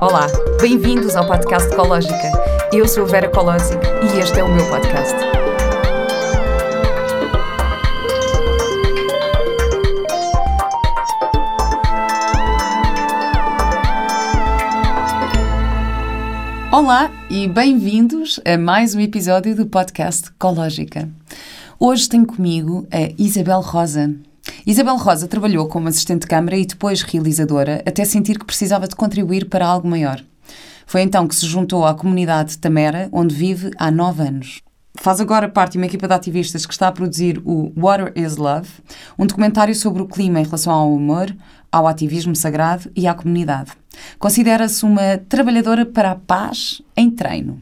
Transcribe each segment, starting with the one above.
Olá, bem-vindos ao podcast Ecológica. Eu sou a Vera Colosi e este é o meu podcast. Olá e bem-vindos a mais um episódio do podcast Ecológica. Hoje tenho comigo a Isabel Rosa. Isabel Rosa trabalhou como assistente de câmara e depois realizadora até sentir que precisava de contribuir para algo maior. Foi então que se juntou à comunidade Tamera, onde vive há nove anos. Faz agora parte de uma equipa de ativistas que está a produzir o Water is Love, um documentário sobre o clima em relação ao humor, ao ativismo sagrado e à comunidade. Considera-se uma trabalhadora para a paz em treino.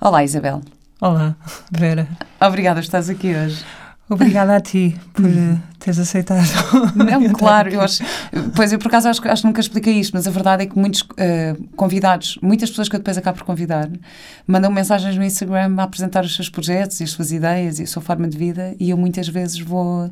Olá, Isabel. Olá, Vera. Obrigada por estás aqui hoje. Obrigada a ti por uh, teres aceitado. Não, claro, eu acho. Pois eu por acaso acho, acho que nunca expliquei isto, mas a verdade é que muitos uh, convidados, muitas pessoas que eu depois acabo por convidar, mandam mensagens no Instagram a apresentar os seus projetos e as suas ideias e a sua forma de vida, e eu muitas vezes vou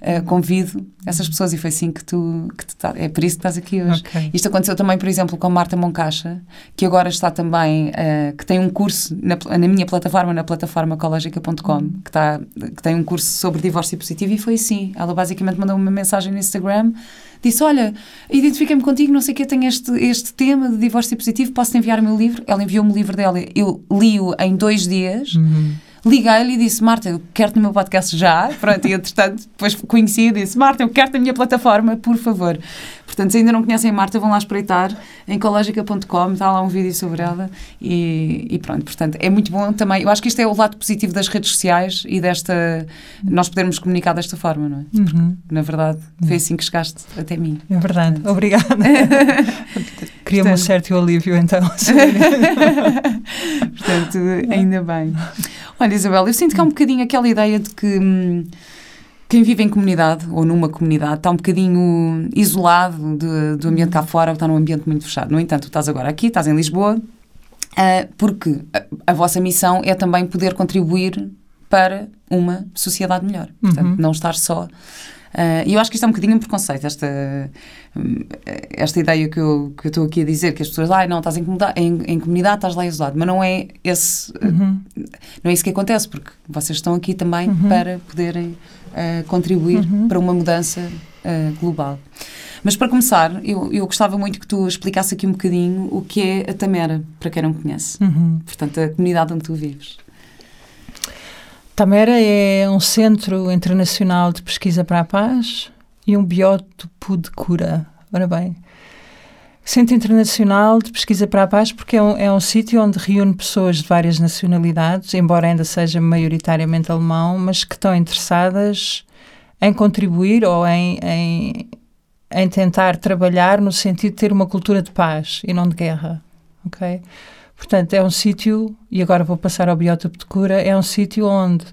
uh, convido essas pessoas e foi assim que tu, que tu tá, é por isso que estás aqui hoje. Okay. Isto aconteceu também, por exemplo, com Marta Moncacha, que agora está também, uh, que tem um curso na, na minha plataforma, na plataforma ecológica.com, que, tá, que tem um curso sobre divórcio positivo e foi assim. Ela basicamente mandou uma mensagem no Instagram, disse, olha, identifiquei-me contigo, não sei o que, tenho este, este tema de divórcio positivo, posso-te enviar o meu livro? Ela enviou-me o livro dela, eu li-o em dois dias, Uhum. Liguei-lhe e disse: Marta, eu quero-te no meu podcast já. Pronto, e entretanto, depois conheci e disse: Marta, eu quero-te na minha plataforma, por favor. Portanto, se ainda não conhecem Marta, vão lá espreitar em ecológica.com, está lá um vídeo sobre ela e, e, pronto. Portanto, é muito bom também. Eu acho que isto é o lado positivo das redes sociais e desta. nós podermos comunicar desta forma, não é? Uhum. Na verdade, foi assim que chegaste até mim. É verdade, obrigada. Cria-me um Portanto- certo alívio, então. Portanto, ainda bem. Olha, Isabel, eu sinto que há um bocadinho aquela ideia de que hum, quem vive em comunidade ou numa comunidade está um bocadinho isolado de- do ambiente cá fora, está num ambiente muito fechado. No entanto, tu estás agora aqui, estás em Lisboa, ah, porque a, a vossa missão é também poder contribuir para uma sociedade melhor. Portanto, Uhum. não estar só. Ah, E eu acho que isto é um bocadinho um preconceito, esta, hum, esta ideia que eu, que eu estou aqui a dizer, que as pessoas, ah, não, estás em comunidade, em, em comunidade, estás lá isolado, mas não é esse, Uhum. não é isso que acontece, porque vocês estão aqui também Uhum. para poderem ah, contribuir Uhum. para uma mudança ah, global. Mas para começar, eu, eu gostava muito que tu explicasse aqui um bocadinho o que é a Tamera, para quem não conhece. Uhum. Portanto, a comunidade onde tu vives. Tamera é um centro internacional de pesquisa para a paz e um biótopo de cura. Ora bem, Centro Internacional de Pesquisa para a Paz porque é um, é um sítio onde reúne pessoas de várias nacionalidades, embora ainda seja maioritariamente alemão, mas que estão interessadas em contribuir ou em, em, em tentar trabalhar no sentido de ter uma cultura de paz e não de guerra. ok? Portanto, é um sítio, e agora vou passar ao biótopo de cura, é um sítio onde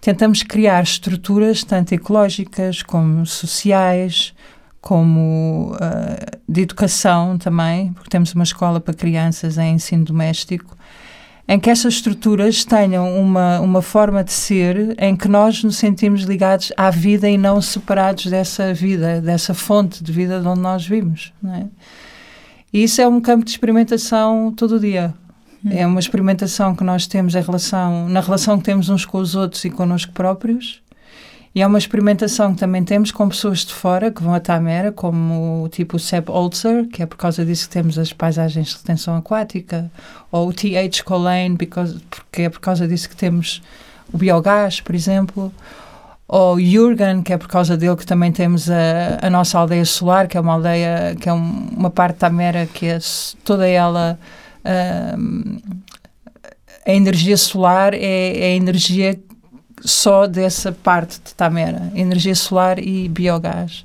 tentamos criar estruturas tanto ecológicas como sociais, como ah, de educação também, porque temos uma escola para crianças em ensino doméstico, em que essas estruturas tenham uma, uma forma de ser em que nós nos sentimos ligados à vida e não separados dessa vida, dessa fonte de vida de onde nós vimos. Não é? E isso é um campo de experimentação todo o dia. É uma experimentação que nós temos em relação, na relação que temos uns com os outros e connosco próprios. E é uma experimentação que também temos com pessoas de fora que vão a Tamera, como o tipo o Sepp Holzer, que é por causa disso que temos as paisagens de retenção aquática, ou o T.H. Colleen, porque é por causa disso que temos o biogás, por exemplo, ou Jürgen, que é por causa dele que também temos a, a nossa aldeia solar, que é uma aldeia, que é um- uma parte de Tamera que é toda ela ahm, a energia solar é, é a energia só dessa parte de Tamera, energia solar e biogás.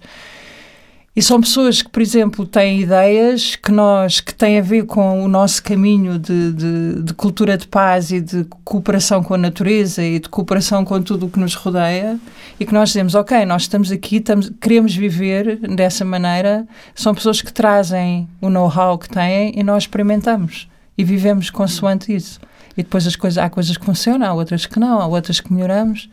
E são pessoas que, por exemplo, têm ideias que nós que têm a ver com o nosso caminho de, de, de cultura de paz e de cooperação com a natureza e de cooperação com tudo o que nos rodeia e que nós dizemos, ok, nós estamos aqui, estamos, queremos viver dessa maneira. São pessoas que trazem o know-how que têm e nós experimentamos e vivemos consoante isso. E depois as coisas, há coisas que funcionam, há outras que não, há outras que melhoramos.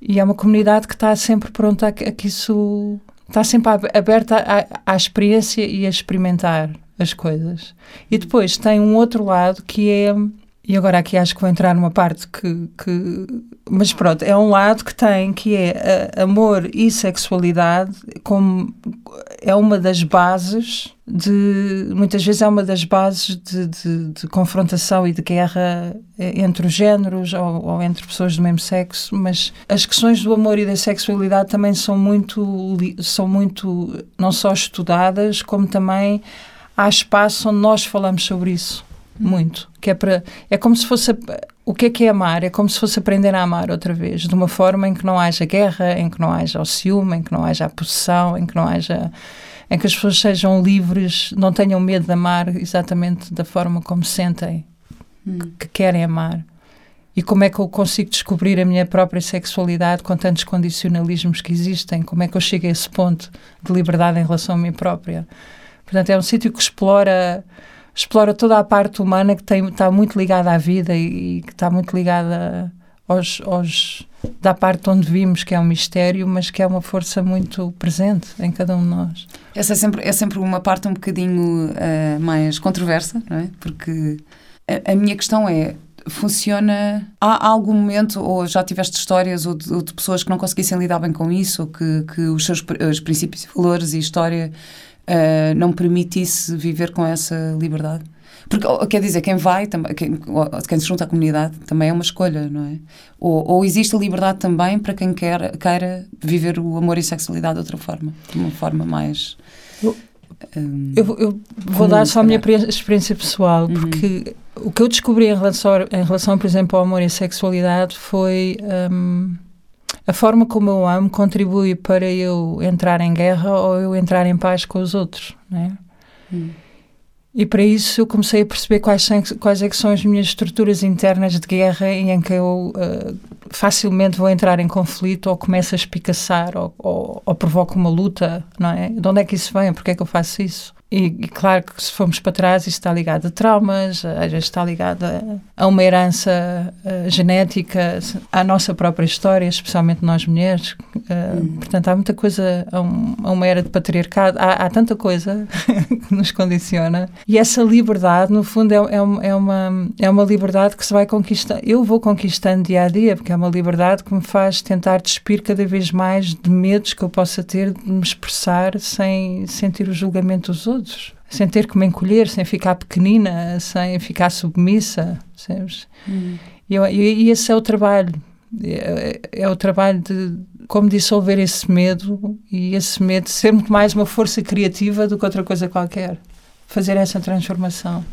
E é uma comunidade que está sempre pronta a a que isso está sempre aberta à, à experiência e a experimentar as coisas. E depois tem um outro lado que é e agora aqui acho que vou entrar numa parte que, que mas pronto, é um lado que tem que é amor e sexualidade como é uma das bases de muitas vezes é uma das bases de, de, de confrontação e de guerra entre os géneros ou, ou, entre pessoas do mesmo sexo, mas as questões do amor e da sexualidade também são muito são muito não só estudadas como também há espaço onde nós falamos sobre isso muito. Que é para é como se fosse o que é que é amar? É como se fosse aprender a amar outra vez, de uma forma em que não haja guerra, em que não haja o ciúme, em que não haja a possessão, em que não haja em que as pessoas sejam livres, não tenham medo de amar exatamente da forma como sentem hum. que querem amar. E como é que eu consigo descobrir a minha própria sexualidade com tantos condicionalismos que existem? Como é que eu chego a esse ponto de liberdade em relação a mim própria? Portanto, é um sítio que explora explora toda a parte humana que tem, está muito ligada à vida e, que está muito ligada aos, aos, da parte onde vimos que é um mistério, mas que é uma força muito presente em cada um de nós. Essa é sempre, é sempre uma parte um bocadinho uh, mais controversa, não é? Porque a, a, minha questão é, funciona... Há, há algum momento, ou já tiveste histórias, ou de, ou de, pessoas que não conseguissem lidar bem com isso, ou que, que os seus os princípios e valores e história uh, não permitisse viver com essa liberdade. Porque, quer dizer, quem vai, quem, quem se junta à comunidade, também é uma escolha, não é? Ou, ou existe a liberdade também para quem quer, queira viver o amor e sexualidade de outra forma, de uma forma mais. Eu, um, eu, eu vou dar só a minha experiência pessoal, uhum. porque o que eu descobri em relação, em relação, por exemplo, ao amor e sexualidade foi. Um, a forma como eu amo contribui para eu entrar em guerra ou eu entrar em paz com os outros, né? Hum. E para isso eu comecei a perceber quais, são, quais é são as minhas estruturas internas de guerra em que eu uh, facilmente vou entrar em conflito ou começo a espicaçar ou, ou, ou provoco uma luta, não é? De onde é que isso vem? Porquê é que eu faço isso? E, e, claro que se formos para trás, isso está ligado a traumas, às vezes está ligado a, a uma herança uh, genética, à nossa própria história, especialmente nós mulheres. Uh, Portanto, há muita coisa, há, um, há, uma era de patriarcado, há, há tanta coisa que nos condiciona. E essa liberdade, no fundo, é, é, é, uma, é uma liberdade que se vai conquistando. Eu vou conquistando dia a dia, porque é uma liberdade que me faz tentar despir cada vez mais de medos que eu possa ter de me expressar sem sentir o julgamento dos outros todos, sem ter que me encolher, sem ficar pequenina, sem ficar submissa, sabes? Hum. E, e, esse é o trabalho. É, é, o trabalho de como dissolver esse medo e esse medo ser muito mais uma força criativa do que outra coisa qualquer. Fazer essa transformação.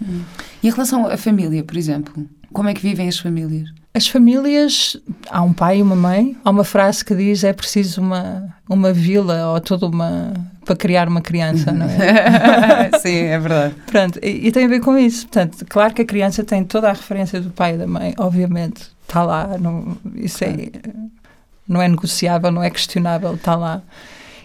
Hum. E em relação à família, por exemplo, como é que vivem as famílias? As famílias, há um pai e uma mãe, há uma frase que diz é preciso uma, uma vila ou toda uma para criar uma criança, não é? Sim, é verdade. Pronto, e, e, tem a ver com isso. Portanto, claro que a criança tem toda a referência do pai e da mãe, obviamente, está lá, não, isso é, não é negociável, não é questionável, está lá.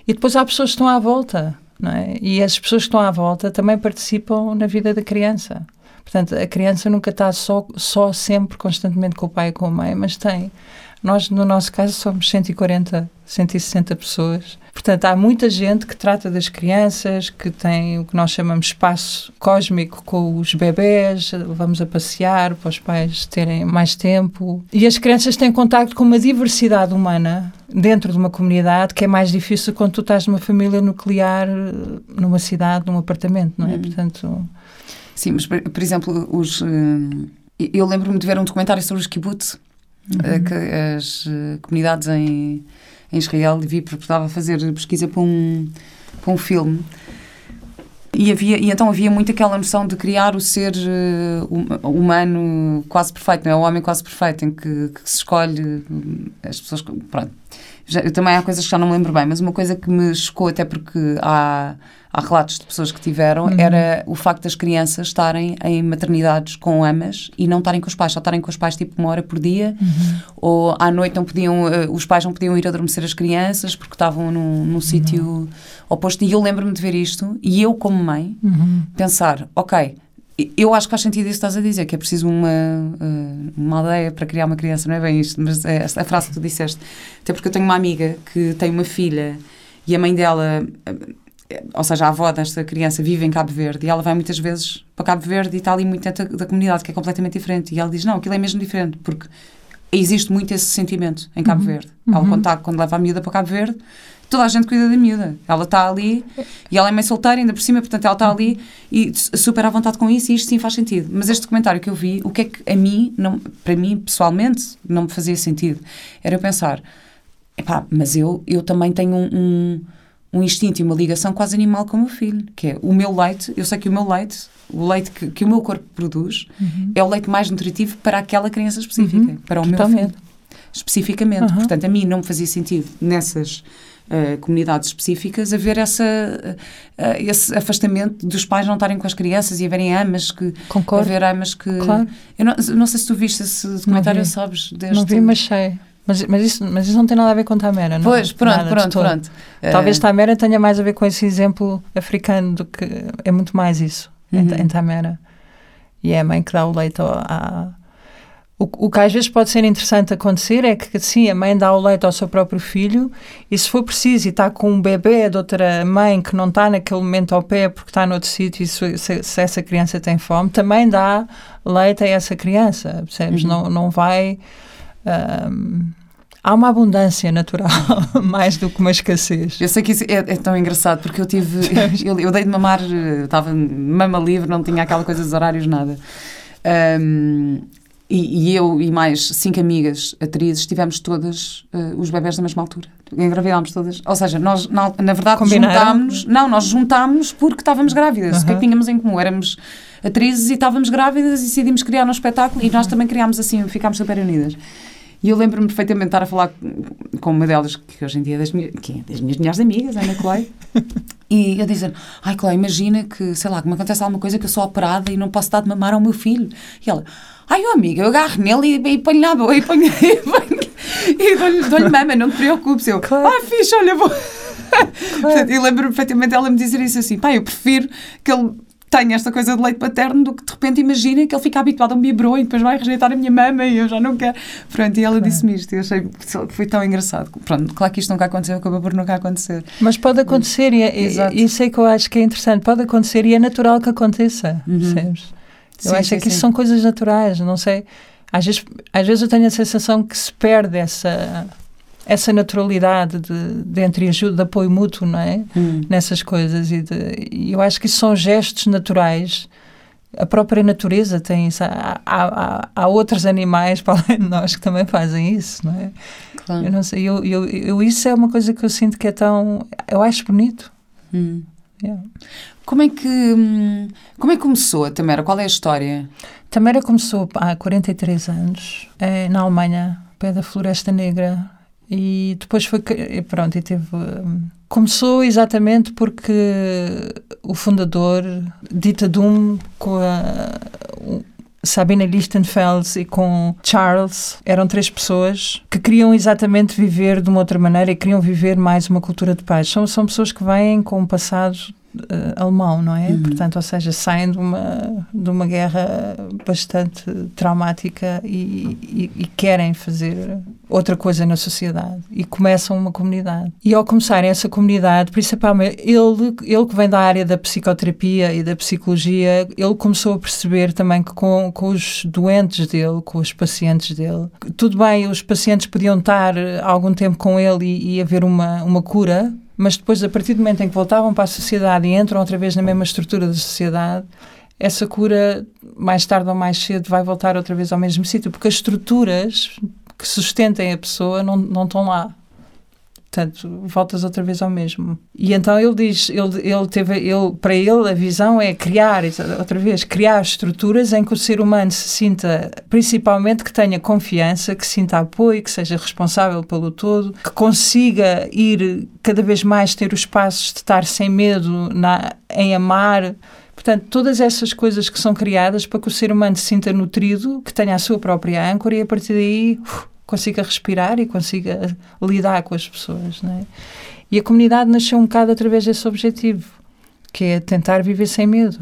E depois há pessoas que estão à volta, não é? E as pessoas que estão à volta também participam na vida da criança. Portanto, a criança nunca está só, só sempre, constantemente com o pai e com a mãe, mas tem. Nós, no nosso caso, somos 140, 160 pessoas. Portanto, há muita gente que trata das crianças, que tem o que nós chamamos espaço cósmico com os bebés, vamos a passear para os pais terem mais tempo. E as crianças têm contato com uma diversidade humana dentro de uma comunidade que é mais difícil quando tu estás numa família nuclear, numa cidade, num apartamento, não é? Hum. Portanto, Sim, mas, por, exemplo, os, uh, eu lembro-me de ver um documentário sobre os kibbutz, uhum. uh, que as uh, comunidades em, em Israel, vi porque estava a fazer pesquisa para um, para um filme. E, havia, e então havia muito aquela noção de criar o ser uh, humano quase perfeito, não é? O homem quase perfeito, em que, que se escolhe as pessoas. Pronto. Já, também há coisas que já não me lembro bem, mas uma coisa que me chocou, até porque há há relatos de pessoas que tiveram, uhum. era o facto das crianças estarem em maternidades com amas e não estarem com os pais, só estarem com os pais tipo uma hora por dia, uhum. ou à noite não podiam, uh, os pais não podiam ir adormecer as crianças porque estavam num, num uhum. sítio oposto. E eu lembro-me de ver isto e eu, como mãe, uhum. pensar: ok, eu acho que faz sentido isso que estás a dizer, que é preciso uma, uh, uma aldeia para criar uma criança, não é bem isto, mas é a frase que tu disseste. Até porque eu tenho uma amiga que tem uma filha e a mãe dela, eh, ou seja, a avó desta criança vive em Cabo Verde e ela vai muitas vezes para Cabo Verde e está ali muito dentro da comunidade, que é completamente diferente. E ela diz: Não, aquilo é mesmo diferente, porque existe muito esse sentimento em Cabo Uhum. Verde. Ela, quando, tá- quando leva a miúda para Cabo Verde, toda a gente cuida da miúda. Ela está ali e ela é mãe solteira, ainda por cima, portanto, ela está ali e super à vontade com isso e isto sim faz sentido. Mas este documentário que eu vi, o que é que a mim, não, para mim, pessoalmente, não me fazia sentido? Era eu pensar, epá, mas eu, eu também tenho um, um, um instinto e uma ligação quase animal com o meu filho, que é o meu leite, eu sei que o meu leite, o leite que, que o meu corpo produz, é o leite mais nutritivo para aquela criança específica, para o meu totalmente. filho. Especificamente. Uhum. Portanto, a mim não me fazia sentido nessas eh, comunidades específicas haver essa, eh, esse afastamento dos pais não estarem com as crianças e haverem amas que. Concordo. Haver amas que. Claro. Eu não, não sei se tu viste esse documentário, sabes? Deste... Não vi, mas sei. Mas, mas, isso, mas isso não tem nada a ver com Tamera, não? Pois, pronto, Nada pronto, pronto. Talvez Eh, Tamera tenha mais a ver com esse exemplo africano do que é muito mais isso em, Uhum. em Tamera. E é a mãe que dá o leite à. O, o que às vezes pode ser interessante acontecer é que sim, a mãe dá o leite ao seu próprio filho e se for preciso e está com um bebê de outra mãe que não está naquele momento ao pé porque está noutro sítio e se, se- se essa criança tem fome, também dá leite a essa criança, percebes? Uhum. Não, não vai... ahm, há uma abundância natural mais do que uma escassez. Eu sei que isso é, é tão engraçado porque eu tive. eu, eu dei de mamar, eh, estava mama livre, não tinha aquela coisa dos horários, nada. Ahm, e, e eu e mais cinco amigas atrizes tivemos todas eh, os bebés da mesma altura. Engravidámos todas. Ou seja, nós, na, na verdade, juntámos. Não, nós juntámos porque estávamos grávidas. O que é que tínhamos em comum? Éramos atrizes e estávamos grávidas e decidimos criar um espetáculo e nós também criámos assim, ficámos super unidas. E eu lembro-me perfeitamente de estar a falar com uma delas, que hoje em dia é das, minhas, que é das minhas melhores amigas, a Ana Clay, e eu dizer, ai Clay, imagina que, sei lá, que me acontece alguma coisa que eu sou operada e não posso dar de mamar ao meu filho. E ela, ai oh, amiga, eu agarro nele e, e ponho na boa, e ponho, e, ponho, e dou-lhe dou mama, não te preocupes. Eu, Claro. ah, fixe, olha, vou... Portanto, eu lembro-me perfeitamente dela me dizer isso assim, pá, eu prefiro que ele tenha esta coisa de leite paterno do que de repente imagina que ele fica habituado a um biberon e depois vai rejeitar a minha mama e eu já não quero. Pronto, e ela disse-me isto e eu achei que foi tão engraçado. Pronto, claro que isto nunca aconteceu, acabou por nunca acontecer. Mas pode acontecer, e, é- e isso é que eu acho que é interessante. Pode acontecer e é natural que aconteça, Uhum. percebes? Eu Sim, acho sim, é que isso sim. são coisas naturais, não sei. Às vezes, às vezes eu tenho a sensação que se perde essa, essa naturalidade de, de entreajuda, de apoio mútuo, não é? Hum. Nessas coisas. E, de- e eu acho que isso são gestos naturais. A própria natureza tem isso. Há, há, há- há outros animais, para além de nós, que também fazem isso, não é? Claro. Eu não sei, eu, eu, eu, isso é uma coisa que eu sinto que é tão. Eu acho bonito. Hum. Yeah. Como é que hum, como é que começou a Tamara? Qual é a história? Tamara começou há 43 anos, eh, na Alemanha, pé da Floresta Negra, e depois foi. Pronto, e teve. hum, Começou exatamente porque o fundador, Dita Dum, com a. Sabina Lichtenfels e com Charles eram três pessoas que queriam exatamente viver de uma outra maneira e queriam viver mais uma cultura de paz. São, são pessoas que vêm com um passado eh, alemão, não é? Uhum. Portanto, ou seja, saem de uma, de uma guerra bastante traumática e, e- e querem fazer outra coisa na sociedade e começam uma comunidade. E ao começarem essa comunidade, principalmente ele, ele que vem da área da psicoterapia e da psicologia, ele começou a perceber também que com, com os doentes dele, com os pacientes dele, tudo bem, os pacientes podiam estar eh, algum tempo com ele e, e haver uma, uma cura, mas depois, a partir do momento em que voltavam para a sociedade e entram outra vez na mesma estrutura da sociedade, essa cura, mais tarde ou mais cedo, vai voltar outra vez ao mesmo sítio, porque as estruturas que sustentem a pessoa não, não estão lá. Portanto, voltas outra vez ao mesmo. E então ele diz, ele, ele teve, ele, para ele a visão é criar, outra vez, criar estruturas em que o ser humano se sinta, principalmente que tenha confiança, que sinta apoio, que seja responsável pelo todo, que consiga ir cada vez mais ter os espaços de estar sem medo na, em amar. Portanto, todas essas coisas que são criadas para que o ser humano se sinta nutrido, que tenha a sua própria âncora e a partir daí uf, consiga respirar e consiga lidar com as pessoas. Não é? E a comunidade nasceu um bocado através desse objetivo, que é tentar viver sem medo.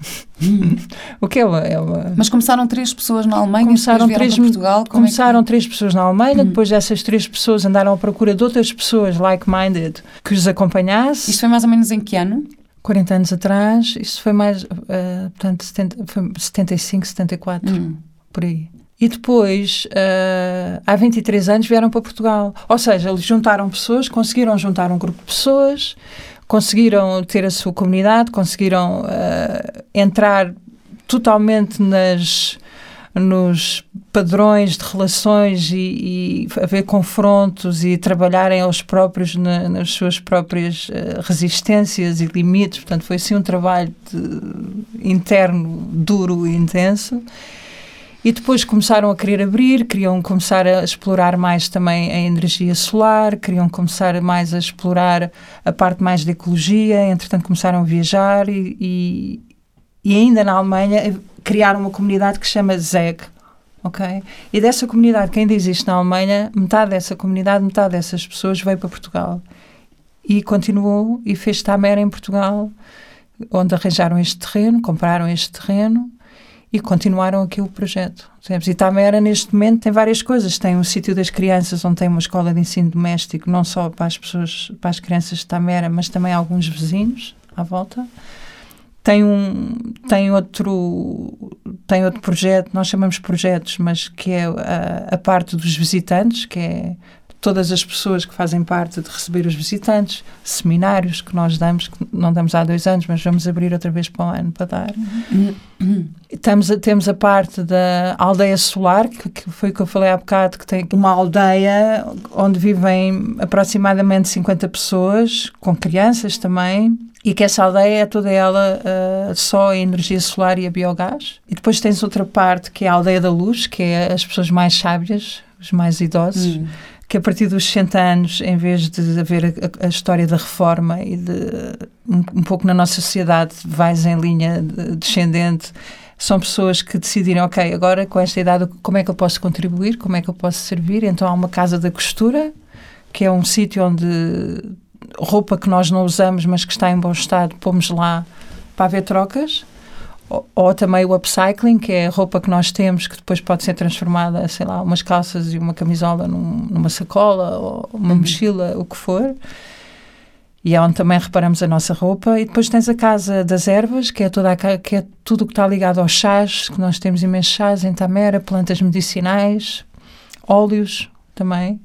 o que é uma, é uma... Mas começaram três pessoas na Alemanha, começaram três três, Portugal. Começaram é que... três pessoas na Alemanha, Uhum. depois dessas três pessoas andaram à procura de outras pessoas like-minded que os acompanhasse. Isto foi mais ou menos em que ano? 40 anos atrás, isso foi mais, eh, portanto, 70, foi 75, 74, Hum. por aí. E depois, eh, há 23 anos, vieram para Portugal. Ou seja, eles juntaram pessoas, conseguiram juntar um grupo de pessoas, conseguiram ter a sua comunidade, conseguiram eh, entrar totalmente nas nos padrões de relações e, e haver confrontos e trabalharem eles próprios na- nas suas próprias eh, resistências e limites. Portanto, foi assim um trabalho de- interno duro e intenso. E depois começaram a querer abrir, queriam começar a explorar mais também a energia solar, queriam começar mais a explorar a parte mais da ecologia, entretanto começaram a viajar e, e, e ainda na Alemanha criaram uma comunidade que se chama ZEG, ok? E dessa comunidade que ainda existe na Alemanha, metade dessa comunidade, metade dessas pessoas veio para Portugal. E continuou e fez Tamera em Portugal, onde arranjaram este terreno, compraram este terreno e continuaram aqui o projeto. E Tamera, neste momento, tem várias coisas. Tem um sítio das crianças, onde tem uma escola de ensino doméstico, não só para as pessoas, para as crianças de Tamera, mas também alguns vizinhos à volta. Tem um tem outro tem outro projeto, nós chamamos projetos, mas que é a, a parte dos visitantes, que é todas as pessoas que fazem parte de receber os visitantes, seminários que nós damos, que não damos há dois anos, mas vamos abrir outra vez para o ano para dar. Estamos a- temos a parte da aldeia solar, que, que foi o que eu falei há bocado, que tem uma aldeia onde vivem aproximadamente 50 pessoas, com crianças também, e que essa aldeia é toda ela ah, só em energia solar e a biogás. E depois tens outra parte que é a aldeia da luz, que é as pessoas mais sábias, os mais idosos, Hum. Que a partir dos 60 anos, em vez de haver a, a história da reforma e de um, um pouco na nossa sociedade vais em linha de- descendente, são pessoas que decidirem, ok, agora com esta idade como é que eu posso contribuir, como é que eu posso servir? Então há uma casa da costura, que é um sítio onde roupa que nós não usamos, mas que está em bom estado, pomos lá para haver trocas. Ou, ou também o upcycling, que é a roupa que nós temos, que depois pode ser transformada, sei lá, umas calças e uma camisola num- numa sacola ou uma Uhum. mochila, o que for. E é onde também reparamos a nossa roupa. E depois tens a Casa das Ervas, que é, toda a, que é tudo o que está ligado aos chás, que nós temos imensos chás em Tamera, plantas medicinais, óleos também.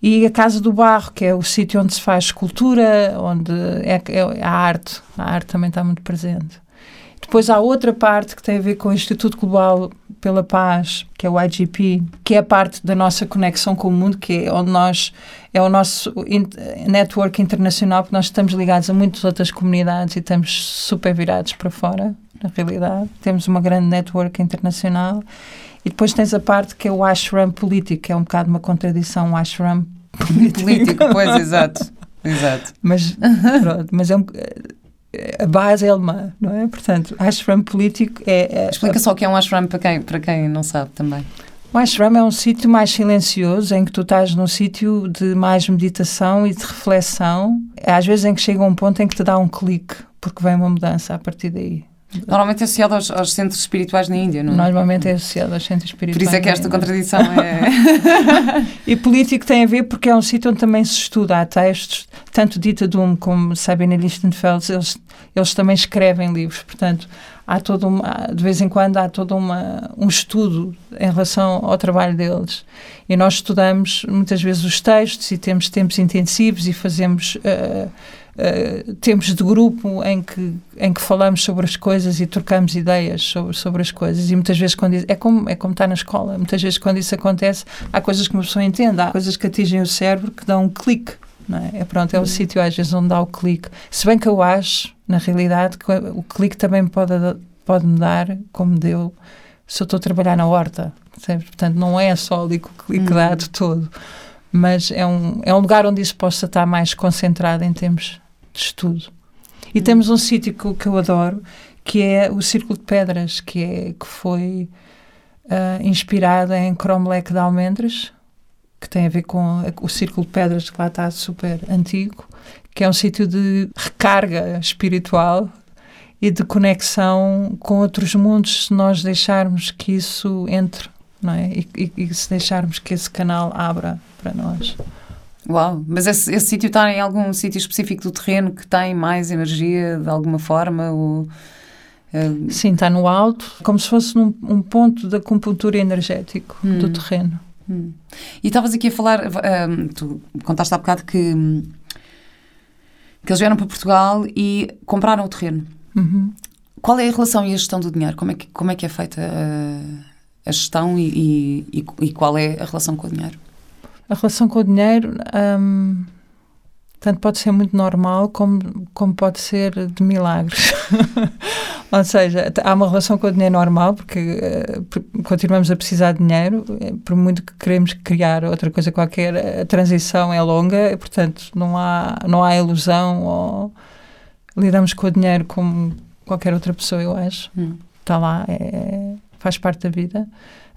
E a Casa do Barro, que é o sítio onde se faz escultura, onde é, é a arte. A arte também está muito presente. Depois há outra parte que tem a ver com o Instituto Global pela Paz, que é o IGP, que é a parte da nossa conexão com o mundo, que é onde nós é o nosso network internacional, porque nós estamos ligados a muitas outras comunidades e estamos super virados para fora, na realidade. Temos uma grande network internacional. E depois tens a parte que é o ashram político, que é um bocado uma contradição, o ashram político. Político, pois, exato. Exato. Mas, pronto, mas é um, a base é alemã, não é? Portanto, ashram político é, é Explica só o que é um ashram para quem, para quem não sabe também. o ashram é um sítio mais silencioso, em que tu estás num sítio de mais meditação e de reflexão. Às vezes em que chega um ponto em que te dá um clique, porque vem uma mudança a partir daí. Normalmente é associado aos, aos centros espirituais na Índia, não é? Normalmente é associado aos centros Por espirituais. isso é que esta contradição é. E político tem a ver porque é um sítio onde também se estuda. Há textos, tanto Dita Doom como Sabine Lichtenfeld, eles, eles também escrevem livros. Portanto, há todo uma, de vez em quando há todo uma, um estudo em relação ao trabalho deles. E nós estudamos muitas vezes os textos e temos tempos intensivos e fazemos uh, uh, tempos de grupo em que, em que falamos sobre as coisas e trocamos ideias sobre, sobre as coisas. E muitas vezes, quando isso, é, como, é como estar na escola, muitas vezes quando isso acontece, há coisas que uma pessoa entende, há coisas que atingem o cérebro que dão um clique. É? é pronto, é o sítio às vezes onde dá o clique. Se bem que eu acho, na realidade, que o clique também pode, pode me dar, como deu, se eu estou a trabalhar na horta. Portanto, não é só ali que o clique dá de todo. Mas é um, é um lugar onde isso possa estar mais concentrado em termos de estudo. E temos um sítio que, que eu adoro, que é o Círculo de Pedras, que, é, que foi uh, inspirado em Cromlech de Almendres, que tem a ver com o Círculo de Pedras, que lá está super antigo, que é um sítio de recarga espiritual e de conexão com outros mundos se nós deixarmos que isso entre, não é? E, e, e se deixarmos que esse canal abra para nós. Uau, mas esse, esse sítio está em algum sítio específico do terreno que tem mais energia de alguma forma? Ou, uh... Sim, está no alto, como se fosse num, um ponto da acupuntura energético hum. do terreno. Hum. E estavas aqui a falar, um, tu contaste há bocado que, que eles vieram para Portugal e compraram o terreno. Uhum. Qual é a relação e a gestão do dinheiro? Como é que, como é, que é feita a, a gestão e, e, e, qual é a relação com o dinheiro? A relação com o dinheiro um, tanto pode ser muito normal como, como pode ser de milagres. Ou seja, há uma relação com o dinheiro normal, porque uh, continuamos a precisar de dinheiro, eh, por muito que queremos criar outra coisa qualquer, a transição é longa, e, portanto, não há, não há ilusão ou lidamos com o dinheiro como qualquer outra pessoa, eu acho. Hum. Está lá, é, faz parte da vida,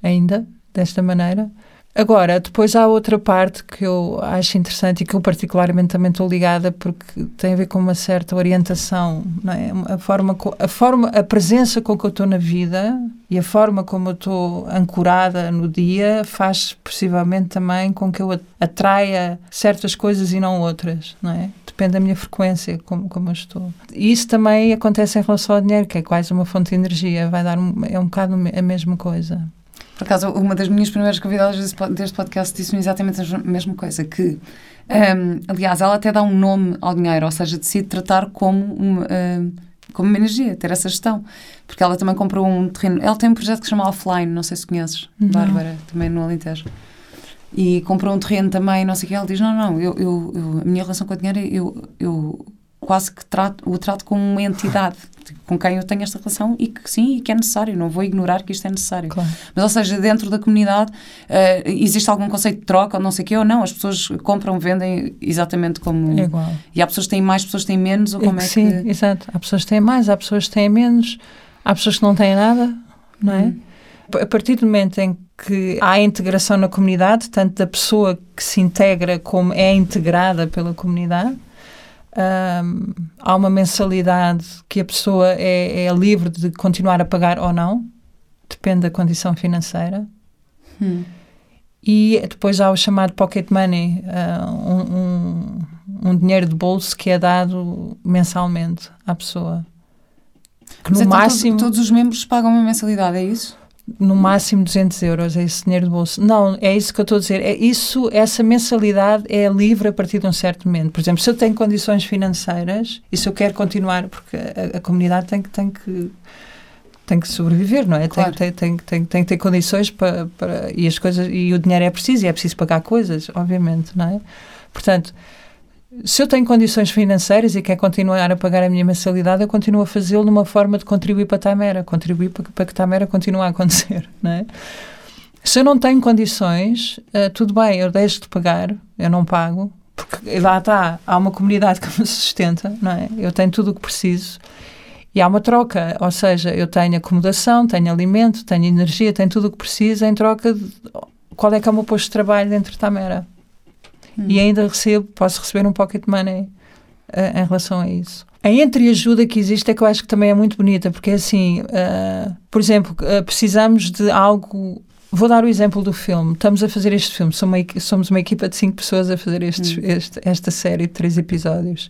ainda, desta maneira. Agora, depois há outra parte que eu acho interessante e que eu particularmente também estou ligada porque tem a ver com uma certa orientação, é? A forma, a forma, a presença com que eu estou na vida e a forma como eu estou ancorada no dia faz possivelmente também com que eu atraia certas coisas e não outras, não é? Depende da minha frequência, como, como eu estou. E isso também acontece em relação ao dinheiro, que é quase uma fonte de energia, vai dar um, é um bocado a mesma coisa. Por acaso, uma das minhas primeiras convidadas deste podcast disse-me exatamente a mesma coisa, que, um, aliás, ela até dá um nome ao dinheiro, ou seja, decide tratar como uma, um, como uma energia, ter essa gestão. Porque ela também comprou um terreno, ela tem um projeto que se chama Offline, não sei se conheces, não. Bárbara, também no Alentejo. E comprou um terreno também, não sei o que, ela diz, não, não, eu, eu, eu a minha relação com o dinheiro, eu, eu quase que trato, o trato como uma entidade com quem eu tenho esta relação e que sim, e que é necessário, não vou ignorar que isto é necessário. Claro. Mas, ou seja, dentro da comunidade uh, existe algum conceito de troca ou não sei o quê, ou não, as pessoas compram, vendem exatamente como... É igual. E há pessoas que têm mais, pessoas que têm menos, ou como é, é que... Sim, exato. Há pessoas que têm mais, há pessoas que têm menos, há pessoas que não têm nada, não é? Hum. A partir do momento em que há integração na comunidade, tanto da pessoa que se integra como é integrada pela comunidade, um, há uma mensalidade que a pessoa é, é, livre de continuar a pagar ou não, depende da condição financeira. Hum. E depois há o chamado pocket money, uh, um, um, um, dinheiro de bolso que é dado mensalmente à pessoa. Que Mas no então máximo. Todos, todos os membros pagam uma mensalidade, é isso? No máximo 200 euros, é esse dinheiro de bolso. Não, é isso que eu estou a dizer. É isso, essa mensalidade é livre a partir de um certo momento. Por exemplo, se eu tenho condições financeiras e se eu quero continuar, porque a, a comunidade tem que, tem que tem que sobreviver, não é? Claro. Tem, tem, tem, tem, que ter condições para, para e as coisas e o dinheiro é preciso e é preciso pagar coisas, obviamente, não é? Portanto, se eu tenho condições financeiras e quero continuar a pagar a minha mensalidade, eu continuo a fazê-lo numa forma de contribuir para a Tamera, contribuir para, para que a Tamera continue a acontecer, não é? Se eu não tenho condições, uh, tudo bem, eu deixo de pagar, eu não pago, porque lá está, há uma comunidade que me sustenta, não é? Eu tenho tudo o que preciso e há uma troca, ou seja, eu tenho acomodação, tenho alimento, tenho energia, tenho tudo o que preciso em troca de qual é que é o meu posto de trabalho dentro de Tamera hum. e ainda recebo, posso receber um pocket money uh, em relação a isso. A entreajuda que existe é que eu acho que também é muito bonita, porque é assim, uh, por exemplo, uh, precisamos de algo. Vou dar o exemplo do filme. Estamos a fazer este filme, somos uma, somos uma equipa de cinco pessoas a fazer estes, hum. este, esta série de três episódios.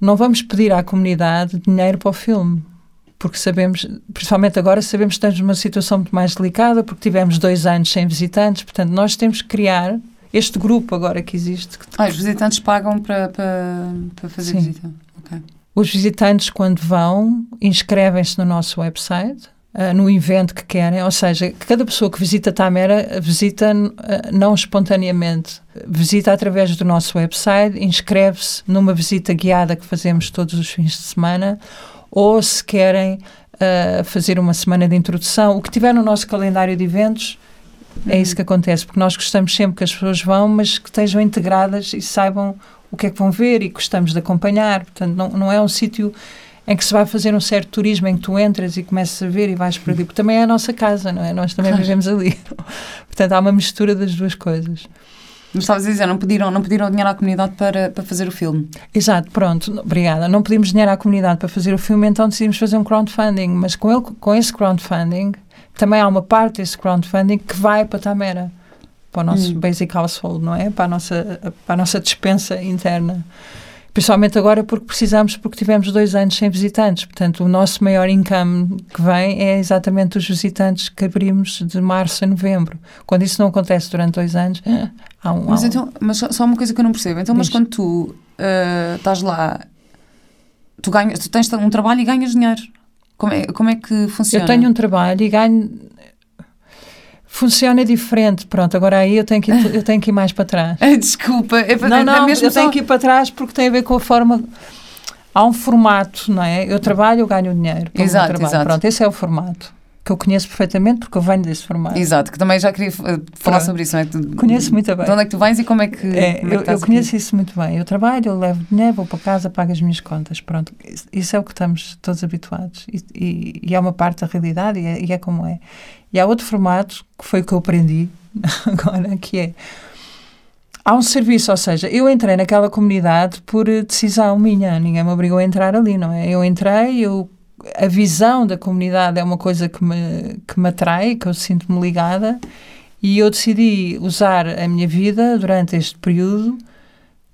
Não vamos pedir à comunidade dinheiro para o filme, porque sabemos, principalmente agora, sabemos que estamos numa situação muito mais delicada, porque tivemos dois anos sem visitantes, portanto, nós temos que criar este grupo agora que existe. Que... Ah, os visitantes pagam para, para, para fazer Sim. visita? Okay. Os visitantes, quando vão, inscrevem-se no nosso website, uh, no evento que querem, ou seja, cada pessoa que visita Tamera visita uh, não espontaneamente, visita através do nosso website, inscreve-se numa visita guiada que fazemos todos os fins de semana, ou se querem uh, fazer uma semana de introdução, o que tiver no nosso calendário de eventos, é isso que acontece, porque nós gostamos sempre que as pessoas vão, mas que estejam integradas e saibam o que é que vão ver e gostamos de acompanhar. Portanto, não, não é um sítio em que se vai fazer um certo turismo em que tu entras e começas a ver e vais para ali, porque também é a nossa casa, não é? Nós também vivemos ali. Portanto, há uma mistura das duas coisas. Mas estavas a dizer, não pediram, não pediram dinheiro à comunidade para, para fazer o filme. Exato, pronto, obrigada. Não pedimos dinheiro à comunidade para fazer o filme, então decidimos fazer um crowdfunding. Mas com, ele, com esse crowdfunding, também há uma parte desse crowdfunding que vai para a Tamera, para o nosso Hum. basic household, não é? Para a nossa, para a nossa dispensa interna. Principalmente agora porque precisamos, porque tivemos dois anos sem visitantes. Portanto, o nosso maior income que vem é exatamente os visitantes que abrimos de março a novembro. Quando isso não acontece durante dois anos, há um. há Mas, um- então, mas só, uma coisa que eu não percebo. Então, mas Diz. quando tu ah, estás lá, tu, ganhas, tu tens um trabalho e ganhas dinheiro. Como é, como é que funciona? Eu tenho um trabalho e ganho. Funciona diferente. Pronto, agora aí eu tenho que ir, eu tenho que ir mais para trás. Desculpa, é, para- Não, é não, mesmo eu tenho só- que ir para trás porque tem a ver com a forma. Há um formato, não é? Eu trabalho, eu ganho dinheiro. Exato, exato. Pronto, esse é o formato. Que eu conheço perfeitamente porque eu venho desse formato. Exato, que também já queria uh, falar Pronto. sobre isso. Não é? Tu- Conheço muito bem. De onde é que tu vens e como é que. É, como é que eu, eu aqui? conheço isso muito bem. Eu trabalho, eu levo dinheiro, vou para casa, pago as minhas contas. Pronto, isso, isso é o que estamos todos habituados. E, e- e é uma parte da realidade e é, e é como é. E há outro formato, que foi o que eu aprendi agora, que é. Há um serviço, ou seja, eu entrei naquela comunidade por eh, decisão minha, ninguém me obrigou a entrar ali, não é? Eu entrei, eu, a visão da comunidade é uma coisa que me, que me atrai, que eu sinto-me ligada, e eu decidi usar a minha vida durante este período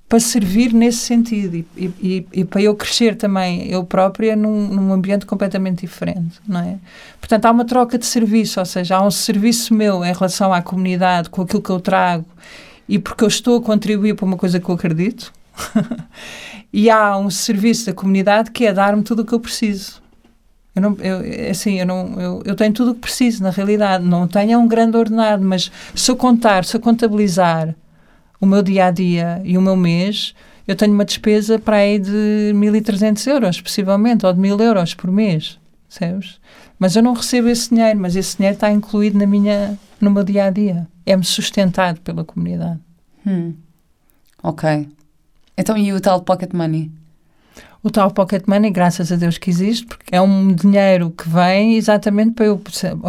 para servir nesse sentido e, e, e- para eu crescer também eu própria num, num ambiente completamente diferente, não é? Portanto, há uma troca de serviço, ou seja, há um serviço meu em relação à comunidade, com aquilo que eu trago e porque eu estou a contribuir para uma coisa que eu acredito. e há um serviço da comunidade que é dar-me tudo o que eu preciso. Eu não, eu, assim, eu, não, eu, eu tenho tudo o que preciso, na realidade. Não tenho um grande ordenado, mas se eu contar, se eu contabilizar o meu dia a dia e o meu mês, eu tenho uma despesa para aí de 1.300 euros, possivelmente, ou de 1.000 euros por mês, percebes? Mas eu não recebo esse dinheiro, mas esse dinheiro está incluído na minha, no meu dia a dia. É-me sustentado pela comunidade. Hum. Ok. Então, e o tal pocket money? O tal pocket money, graças a Deus que existe, porque é um dinheiro que vem exatamente para eu,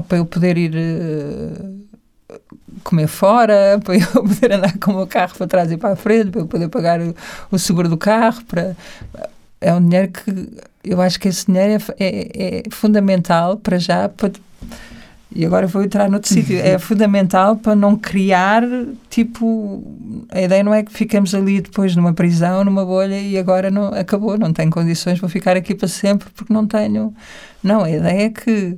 para eu poder ir eh, comer fora, para eu poder andar com o meu carro para trás e para a frente, para eu poder pagar o, o seguro do carro. Para, é um dinheiro que eu acho que esse dinheiro é, é, é fundamental para já. Para, e agora vou entrar noutro sítio. É fundamental para não criar, tipo, a ideia não é que ficamos ali depois numa prisão, numa bolha e agora não acabou, não tenho condições, vou ficar aqui para sempre porque não tenho. Não, a ideia é que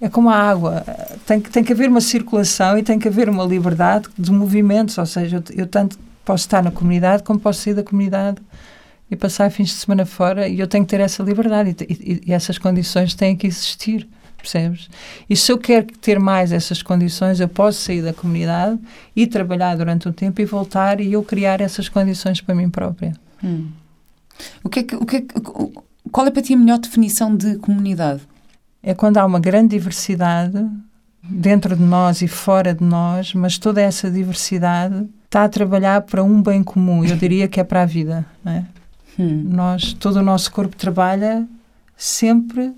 é como a água, tem, que- tem que haver uma circulação e tem que haver uma liberdade de movimentos, ou seja, eu, eu tanto posso estar na comunidade como posso sair da comunidade e passar fins de semana fora e eu tenho que ter essa liberdade e, e- e essas condições têm que existir, percebes? E se eu quero ter mais essas condições, eu posso sair da comunidade e trabalhar durante um tempo e voltar e eu criar essas condições para mim própria. Hum. O que é que, o que é que- qual é para ti a melhor definição de comunidade? É quando há uma grande diversidade dentro de nós e fora de nós, mas toda essa diversidade está a trabalhar para um bem comum. Eu diria que é para a vida. Não é? Hum. Nós, todo o nosso corpo trabalha sempre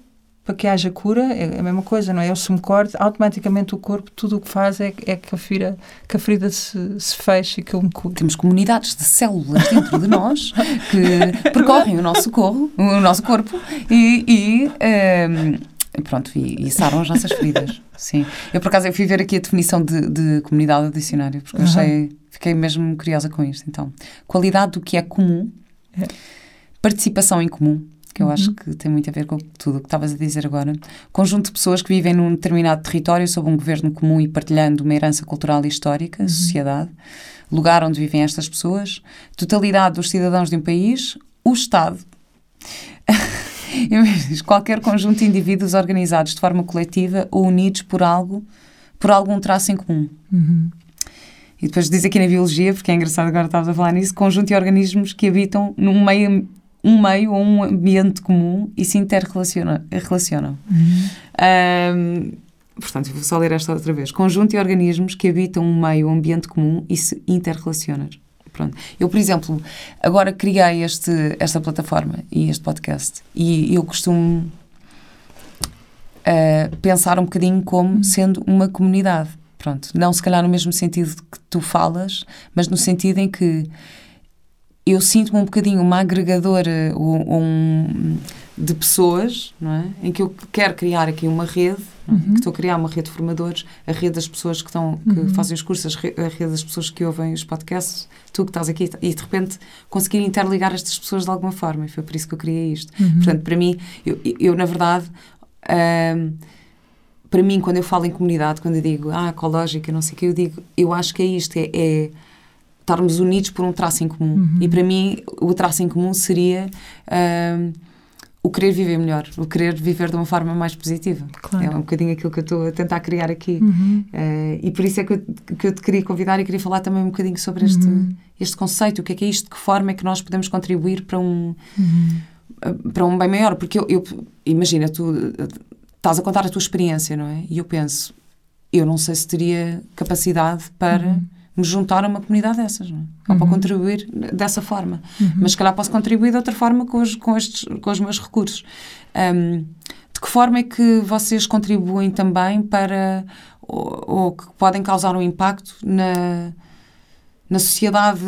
para que haja cura. É a mesma coisa, não é? Eu se me corto, automaticamente o corpo, tudo o que faz é, é que, a ferida, que a ferida se, se feche e que eu me cure. Temos comunidades de células dentro de nós que percorrem o nosso, corpo, o nosso corpo e, e, ehm, pronto, e, e saram as nossas feridas. Sim. Eu, por acaso, eu fui ver aqui a definição de, de comunidade do dicionário, porque eu Uhum. achei, fiquei mesmo curiosa com isto. Então, qualidade do que é comum, É. participação em comum, que eu Uhum. acho que tem muito a ver com tudo o que estavas a dizer agora. Conjunto de pessoas que vivem num determinado território sob um governo comum e partilhando uma herança cultural e histórica, Uhum. sociedade, lugar onde vivem estas pessoas, totalidade dos cidadãos de um país, o Estado. Qualquer conjunto de indivíduos organizados de forma coletiva ou unidos por algo, por algum traço em comum. Uhum. E depois diz aqui na biologia, porque é engraçado agora estavas a falar nisso, conjunto de organismos que habitam num meio, um meio ou um ambiente comum e se interrelacionam. Relacionam. Uhum. Ahm, portanto, vou só ler esta outra vez. Conjunto de organismos que habitam um meio ou ambiente comum e se interrelacionam. Pronto. Eu, por exemplo, agora criei este, esta plataforma e este podcast e eu costumo ah, pensar um bocadinho como sendo uma comunidade. Pronto, não se calhar no mesmo sentido que tu falas, mas no sentido em que eu sinto-me um bocadinho uma agregadora um, de pessoas, não é? Em que eu quero criar aqui uma rede, é? uhum. que estou a criar uma rede de formadores, a rede das pessoas que, estão, que uhum. fazem os cursos, a rede das pessoas que ouvem os podcasts, tu que estás aqui, e de repente conseguir interligar estas pessoas de alguma forma, e foi por isso que eu criei isto. Uhum. Portanto, para mim, eu, eu na verdade... Para mim, quando eu falo em comunidade, quando eu digo, ah, ecológica, não sei o que, eu digo, eu acho que é isto, é, é estarmos unidos por um traço em comum. Uhum. E para mim, o traço em comum seria um, o querer viver melhor, o querer viver de uma forma mais positiva. Claro. É um bocadinho aquilo que eu estou a tentar criar aqui. Uhum. Uh, e por isso é que eu, que eu te queria convidar e queria falar também um bocadinho sobre este, uhum. este conceito, o que é que é isto, de que forma é que nós podemos contribuir para um. Uhum. Para um bem maior, porque eu, eu imagina, tu estás a contar a tua experiência, não é? E eu penso, eu não sei se teria capacidade para uhum. Me juntar a uma comunidade dessas, não é? Ou para uhum. contribuir dessa forma. Uhum. Mas se calhar posso contribuir de outra forma com os, com estes, com os meus recursos. Um, de que forma é que vocês contribuem também para, ou, ou que podem causar um impacto na, na sociedade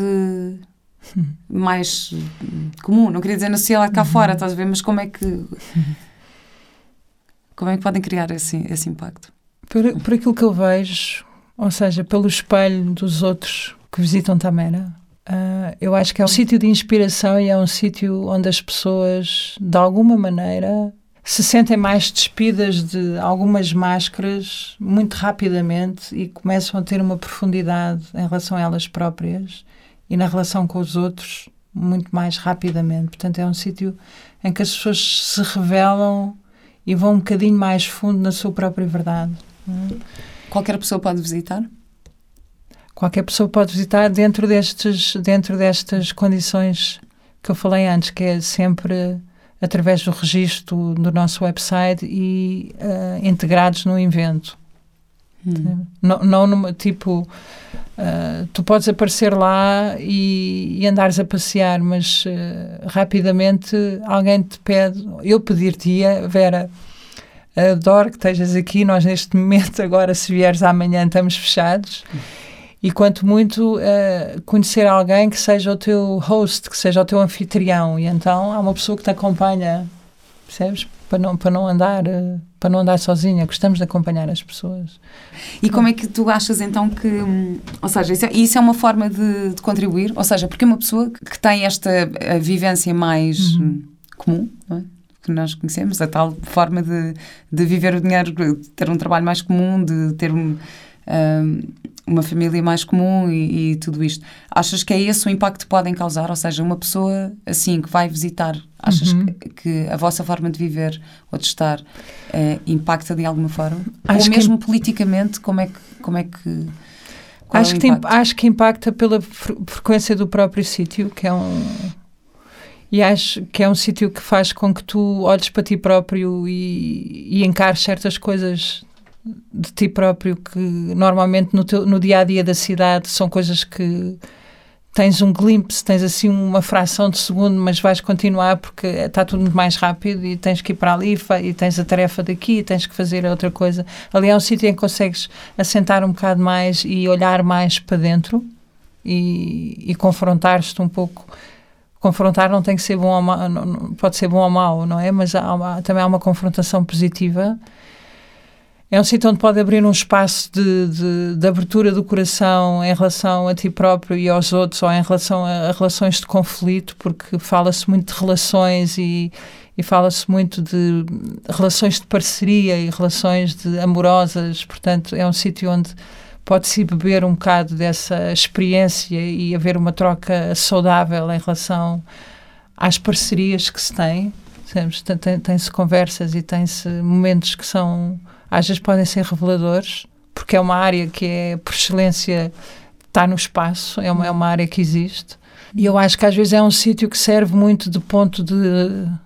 mais comum? Não queria dizer na sociedade cá uhum. fora, estás a ver? Mas como é que uhum. Como é que podem criar esse, esse impacto? Por, por aquilo que eu vejo, ou seja, pelo espelho dos outros que visitam Tamera, uh, eu acho que é um sítio de inspiração e é um sítio onde as pessoas, de alguma maneira, se sentem mais despidas de algumas máscaras muito rapidamente e começam a ter uma profundidade em relação a elas próprias e na relação com os outros muito mais rapidamente. Portanto, é um sítio em que as pessoas se revelam e vão um bocadinho mais fundo na sua própria verdade. Qualquer pessoa pode visitar? Qualquer pessoa pode visitar dentro destes, dentro destas condições que eu falei antes, que é sempre através do registro do nosso website e uh, integrados no evento. Hum. Não, não numa, tipo, uh, tu podes aparecer lá e, e andares a passear, mas uh, rapidamente alguém te pede, eu pedir-te-ia, Vera, adoro que estejas aqui, nós neste momento, agora se vieres amanhã estamos fechados, e quanto muito uh, conhecer alguém que seja o teu host, que seja o teu anfitrião, e então há uma pessoa que te acompanha, percebes? Para não, para não andar para não andar sozinha, gostamos de acompanhar as pessoas. E como é que tu achas então que, hum, ou seja, isso é, isso é uma forma de, de, contribuir, ou seja, porque uma pessoa que tem esta vivência mais uhum. Hum, comum, é? Que nós conhecemos, a tal forma de, de viver o dinheiro, de ter um trabalho mais comum, de ter um, um uma família mais comum e, e, tudo isto. Achas que é esse o impacto que podem causar? Ou seja, uma pessoa assim que vai visitar, achas uhum. que, que, a vossa forma de viver ou de estar eh, impacta de alguma forma? Acho ou mesmo que... politicamente, como é que. Como é que acho, é que tem, acho que impacta pela frequência do próprio sítio, que é um. E acho que é um sítio que faz com que tu olhes para ti próprio e, e encares certas coisas de ti próprio que normalmente no, teu, no dia a dia da cidade são coisas que tens um glimpse, tens assim uma fração de segundo, mas vais continuar porque está tudo muito mais rápido e tens que ir para ali e tens a tarefa daqui e tens que fazer outra coisa. Ali é um sítio em que consegues assentar um bocado mais e olhar mais para dentro e, e confrontar-te um pouco. Confrontar não tem que ser bom ou mau, pode ser bom ou mau, não é? Mas há, também há uma confrontação positiva é um sítio onde pode abrir um espaço de, de, de, abertura do coração em relação a ti próprio e aos outros, ou em relação a, a relações de conflito, porque fala-se muito de relações e, e fala-se muito de relações de parceria e relações de amorosas. Portanto, é um sítio onde pode-se beber um bocado dessa experiência e haver uma troca saudável em relação às parcerias que se têm. Tem-se conversas e tem-se momentos que são às vezes podem ser reveladores, porque é uma área que é, por excelência, está no espaço, é uma, é uma área que existe. E eu acho que às vezes é um sítio que serve muito de ponto de,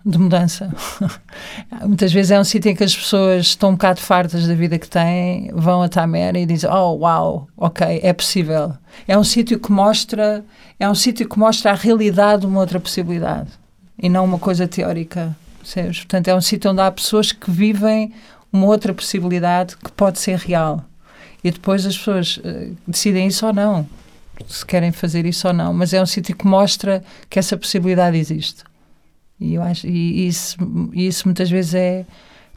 de mudança. Muitas vezes é um sítio em que as pessoas estão um bocado fartas da vida que têm, vão a Tamera e dizem: Oh, uau, ok, é possível. É um sítio que mostra, é um sítio que mostra a realidade de uma outra possibilidade e não uma coisa teórica. Portanto, é um sítio onde há pessoas que vivem uma outra possibilidade que pode ser real. E depois as pessoas uh, decidem isso ou não, se querem fazer isso ou não. Mas é um sítio que mostra que essa possibilidade existe. E, eu acho, e isso, isso muitas vezes é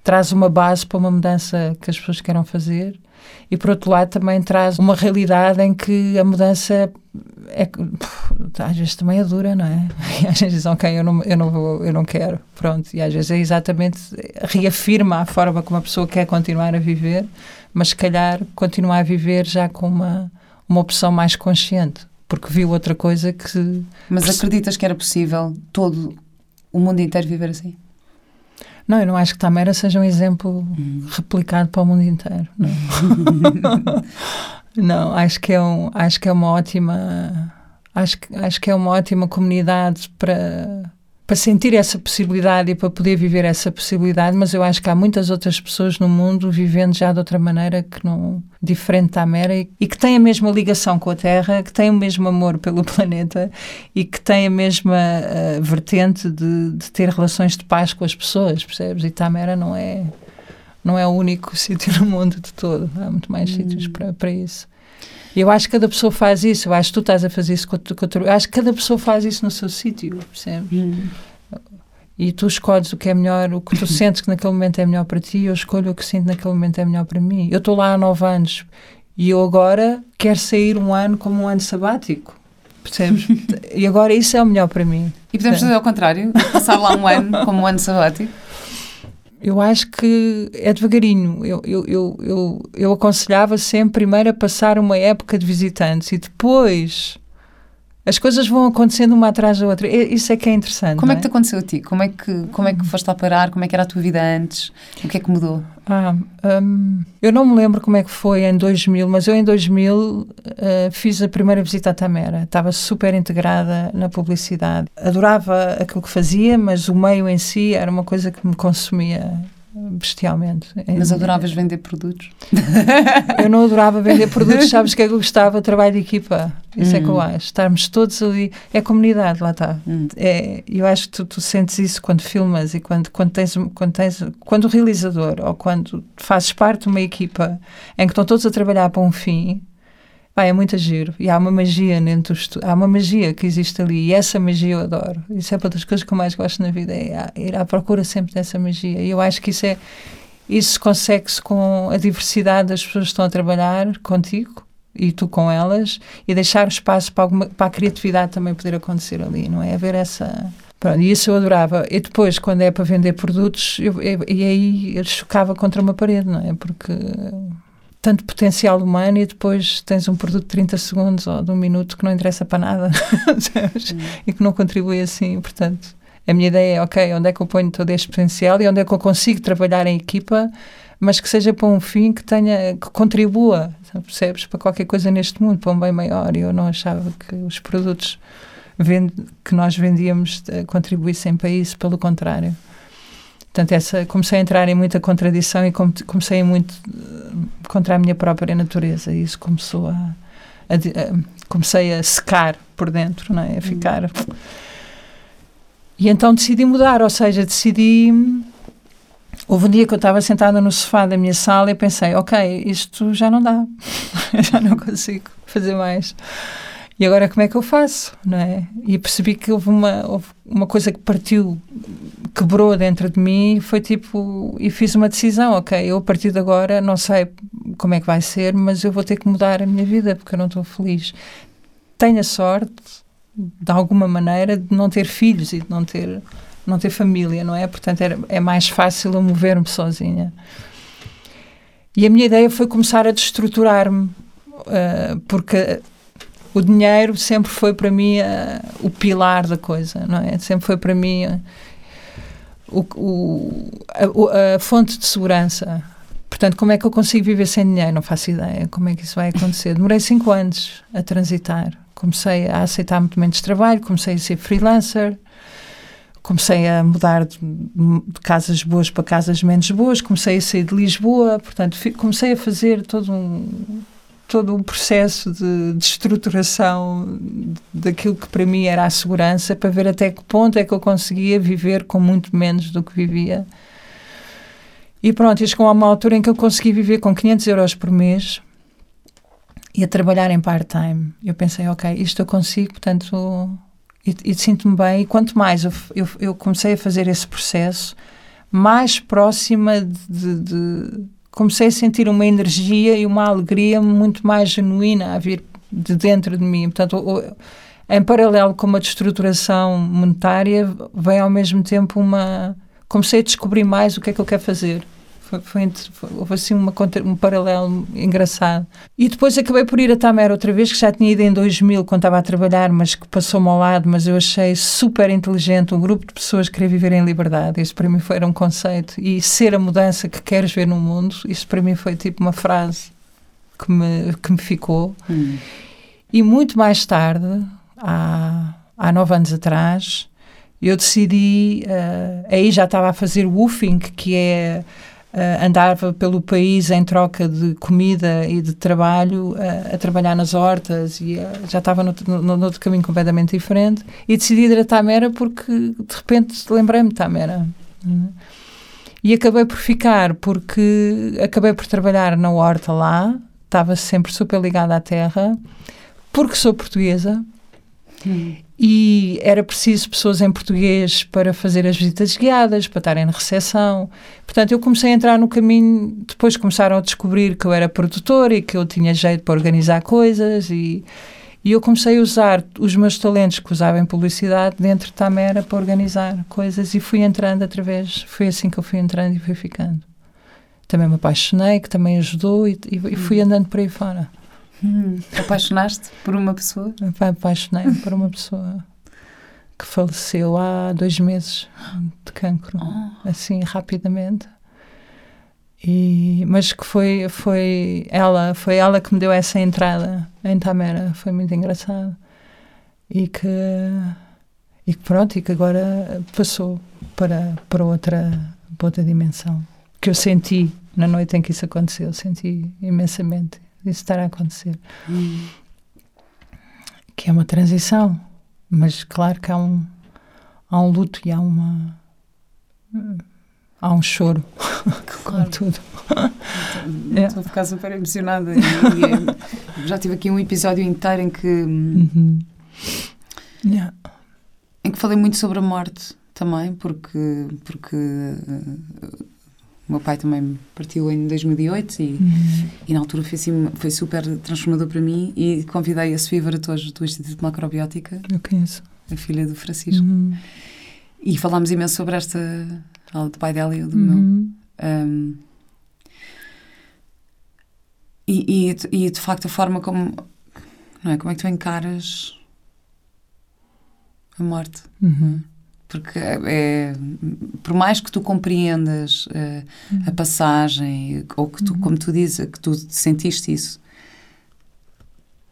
traz uma base para uma mudança que as pessoas queiram fazer e por outro lado também traz uma realidade em que a mudança é, às vezes também é dura, não é? E às vezes dizem, ok, eu não, eu, não vou, eu não quero, pronto. E às vezes é exatamente, reafirma a forma como a pessoa quer continuar a viver, mas se calhar continuar a viver já com uma, uma opção mais consciente, porque viu outra coisa que... Mas acreditas que era possível todo o mundo inteiro viver assim? Não, eu não acho que Tamera seja um exemplo hum. replicado para o mundo inteiro. Não, não acho, que é um, acho que é uma ótima. Acho, acho que é uma ótima comunidade para, para sentir essa possibilidade e para poder viver essa possibilidade, mas eu acho que há muitas outras pessoas no mundo vivendo já de outra maneira que não diferente da Mera e, e que têm a mesma ligação com a Terra, que têm o mesmo amor pelo planeta e que têm a mesma uh, vertente de, de, ter relações de paz com as pessoas, percebes? E Tamera não é não é o único sítio no mundo de todo, há muito mais hum. sítios para, para isso. Eu acho que cada pessoa faz isso. Eu acho que tu estás a fazer isso com outro. Eu acho que cada pessoa faz isso no seu sítio, percebes? Hum. E tu escolhes o que é melhor, o que tu sentes que naquele momento é melhor para ti, eu escolho o que sinto naquele momento é melhor para mim. Eu estou lá há nove anos e eu agora quero sair um ano como um ano sabático. Percebes? e agora isso é o melhor para mim. E podemos fazer ao contrário? Passar lá um ano como um ano sabático? Eu acho que é devagarinho. Eu, eu, eu, eu, eu aconselhava sempre primeiro a passar uma época de visitantes e depois as coisas vão acontecendo uma atrás da outra. Isso é que é interessante. Como é? é que te aconteceu a ti? Como é que, como é que foste lá parar? Como é que era a tua vida antes? O que é que mudou? Ah, um, eu não me lembro como é que foi em 2000, mas eu em 2000 uh, fiz a primeira visita à Tamera. Estava super integrada na publicidade. Adorava aquilo que fazia, mas o meio em si era uma coisa que me consumia bestialmente. Mas adoravas vender produtos? eu não adorava vender produtos, sabes que é que eu gostava? Trabalho de equipa. Isso é que eu hum. acho. Estarmos todos ali. É comunidade, lá está. Hum. É, eu acho que tu, tu, sentes isso quando filmas e quando, quando, tens, quando tens. Quando o realizador ou quando fazes parte de uma equipa em que estão todos a trabalhar para um fim Vai, é muito giro. E há uma magia dentro do Há uma magia que existe ali. E essa magia eu adoro. Isso é uma das coisas que eu mais gosto na vida. É ir à procura sempre dessa magia. E eu acho que isso é. Isso consegue-se com a diversidade das pessoas que estão a trabalhar contigo e tu com elas e deixar espaço para, alguma, para a criatividade também poder acontecer ali, não é? Haver essa. Pronto, e isso eu adorava. E depois, quando é para vender produtos, eu, eu, e aí eu chocava contra uma parede, não é? Porque tanto potencial humano e depois tens um produto de 30 segundos ou de um minuto que não interessa para nada hum. e que não contribui assim. Portanto, a minha ideia é, ok, onde é que eu ponho todo este potencial e onde é que eu consigo trabalhar em equipa, mas que seja para um fim que tenha, que contribua, percebes, para qualquer coisa neste mundo, para um bem maior. E eu não achava que os produtos que nós vendíamos eh, contribuíssem para isso, pelo contrário. Portanto, essa, comecei a entrar em muita contradição e comecei muito eh, contra a minha própria natureza. E isso começou a, a, a, comecei a secar por dentro, não é? A ficar. Hum. E então decidi mudar, ou seja, decidi. Houve um dia que eu estava sentada no sofá da minha sala e pensei: ok, isto já não dá, já não consigo fazer mais. E agora como é que eu faço, não é? E percebi que houve uma, houve uma coisa que partiu, quebrou dentro de mim, foi tipo, e fiz uma decisão, ok, eu a partir de agora não sei como é que vai ser, mas eu vou ter que mudar a minha vida porque eu não estou feliz. Tenho a sorte, de alguma maneira, de não ter filhos e de não ter, não ter família, não é? Portanto, é, mais fácil eu mover-me sozinha. E a minha ideia foi começar a destruturar-me, uh, porque o dinheiro sempre foi para mim uh, o pilar da coisa, não é? Sempre foi para mim uh, o, o, a, a, fonte de segurança. Portanto, como é que eu consigo viver sem dinheiro? Não faço ideia. Como é que isso vai acontecer? Demorei cinco anos a transitar. Comecei a aceitar muito menos trabalho, comecei a ser freelancer, comecei a mudar de, de, casas boas para casas menos boas, comecei a sair de Lisboa, portanto, comecei a fazer todo um todo um processo de, de estruturação daquilo que para mim era a segurança para ver até que ponto é que eu conseguia viver com muito menos do que vivia. E pronto, e chegou a uma altura em que eu consegui viver com 500 euros por mês e a trabalhar em part-time. Eu pensei, ok, isto eu consigo, portanto, e, e sinto-me bem. E quanto mais eu, eu, eu, comecei a fazer esse processo, mais próxima de, de, de, Comecei a sentir uma energia e uma alegria muito mais genuína a vir de dentro de mim. Portanto, em paralelo com uma destruturação monetária, vem ao mesmo tempo uma. Comecei a descobrir mais o que é que eu quero fazer. Foi, foi, foi, houve assim uma, um paralelo engraçado. E depois acabei por ir a Tamera outra vez, que já tinha ido em 2000 quando estava a trabalhar, mas que passou-me ao lado, mas eu achei super inteligente um grupo de pessoas que queria viver em liberdade. Isso para mim foi um conceito. E ser a mudança que queres ver no mundo, isso para mim foi tipo uma frase que me, que me ficou. Hum. E muito mais tarde, há, há nove anos atrás, eu decidi, uh, aí já estava a fazer woofing, que é Uh, andava pelo país em troca de comida e de trabalho, uh, a trabalhar nas hortas e uh, já estava no, no, caminho completamente diferente. E decidi ir a Tamera porque de repente lembrei-me de Tamera. Uhum. E acabei por ficar porque acabei por trabalhar na horta lá, estava sempre super ligada à terra, porque sou portuguesa. Hum e era preciso pessoas em português para fazer as visitas guiadas, para estarem na recepção. Portanto, eu comecei a entrar no caminho. Depois começaram a descobrir que eu era produtora e que eu tinha jeito para organizar coisas. E, e eu comecei a usar os meus talentos que usava em publicidade dentro de Tamera para organizar coisas. E fui entrando através. Foi assim que eu fui entrando e fui ficando. Também me apaixonei, que também ajudou, e, e fui andando por aí fora. Hum, apaixonaste por uma pessoa? Apaixonei por uma pessoa que faleceu há dois meses de cancro, oh. assim rapidamente. E, mas que foi foi ela foi ela que me deu essa entrada em Tamera foi muito engraçado e que e que pronto e que agora passou para para outra para outra dimensão que eu senti na noite em que isso aconteceu senti imensamente isso estar a acontecer. Hum. Que é uma transição, mas claro que há um, há um luto e há uma. Há um choro, claro. tudo. Estou, a ficar super emocionada. E, e, já tive aqui um episódio inteiro em que. Uhum. Yeah. Em que falei muito sobre a morte também, porque, porque o meu pai também partiu em 2008 e, uhum. e na altura foi, assim, foi super transformador para mim e convidei a Sofia Varatojo do Instituto de Macrobiótica. Eu conheço. A filha do Francisco. Uhum. E falámos imenso sobre esta, do pai dela e do uhum. meu. Um, e, e, e, de facto a forma como não é como é que tu encaras a morte uhum porque é, por mais que tu compreendas uh, uhum. a passagem ou que tu, uhum. como tu dizes, que tu sentiste isso,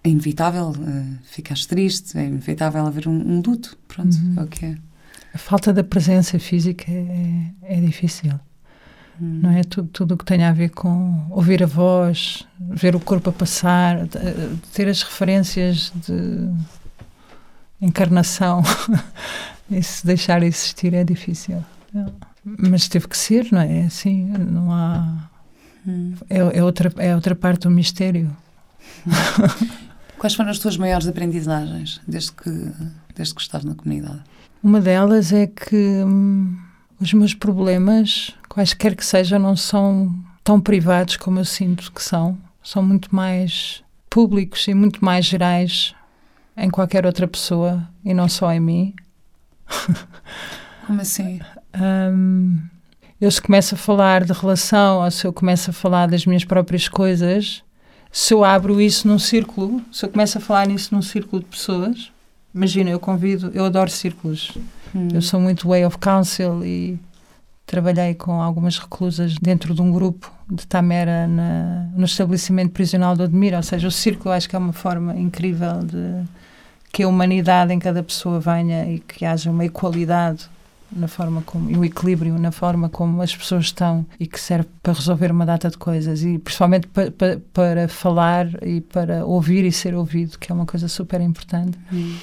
é inevitável uh, ficares triste, é inevitável haver um, um luto, pronto, uhum. é o que é. A falta da presença física é, é difícil. Uhum. Não é tudo, tudo o que tem a ver com ouvir a voz, ver o corpo a passar, ter as referências de encarnação Isso deixar existir é difícil. Mas teve que ser, não é? é assim, não há. Hum. É, é, outra, é outra parte do mistério. Quais foram as tuas maiores aprendizagens desde que, desde que estás na comunidade? Uma delas é que hum, os meus problemas, quaisquer que sejam, não são tão privados como eu sinto que são. São muito mais públicos e muito mais gerais em qualquer outra pessoa e não só em mim. Como assim? Um, eu se começo a falar de relação ou se eu começo a falar das minhas próprias coisas, se eu abro isso num círculo, se eu começo a falar nisso num círculo de pessoas, imagina, eu convido, eu adoro círculos. Hum. Eu sou muito way of counsel e trabalhei com algumas reclusas dentro de um grupo de Tamera na, no estabelecimento prisional de Odmira, ou seja, o círculo acho que é uma forma incrível de que a humanidade em cada pessoa venha e que haja uma equalidade na forma como e um equilíbrio na forma como as pessoas estão e que serve para resolver uma data de coisas e principalmente pa, pa, para falar e para ouvir e ser ouvido que é uma coisa super importante hum.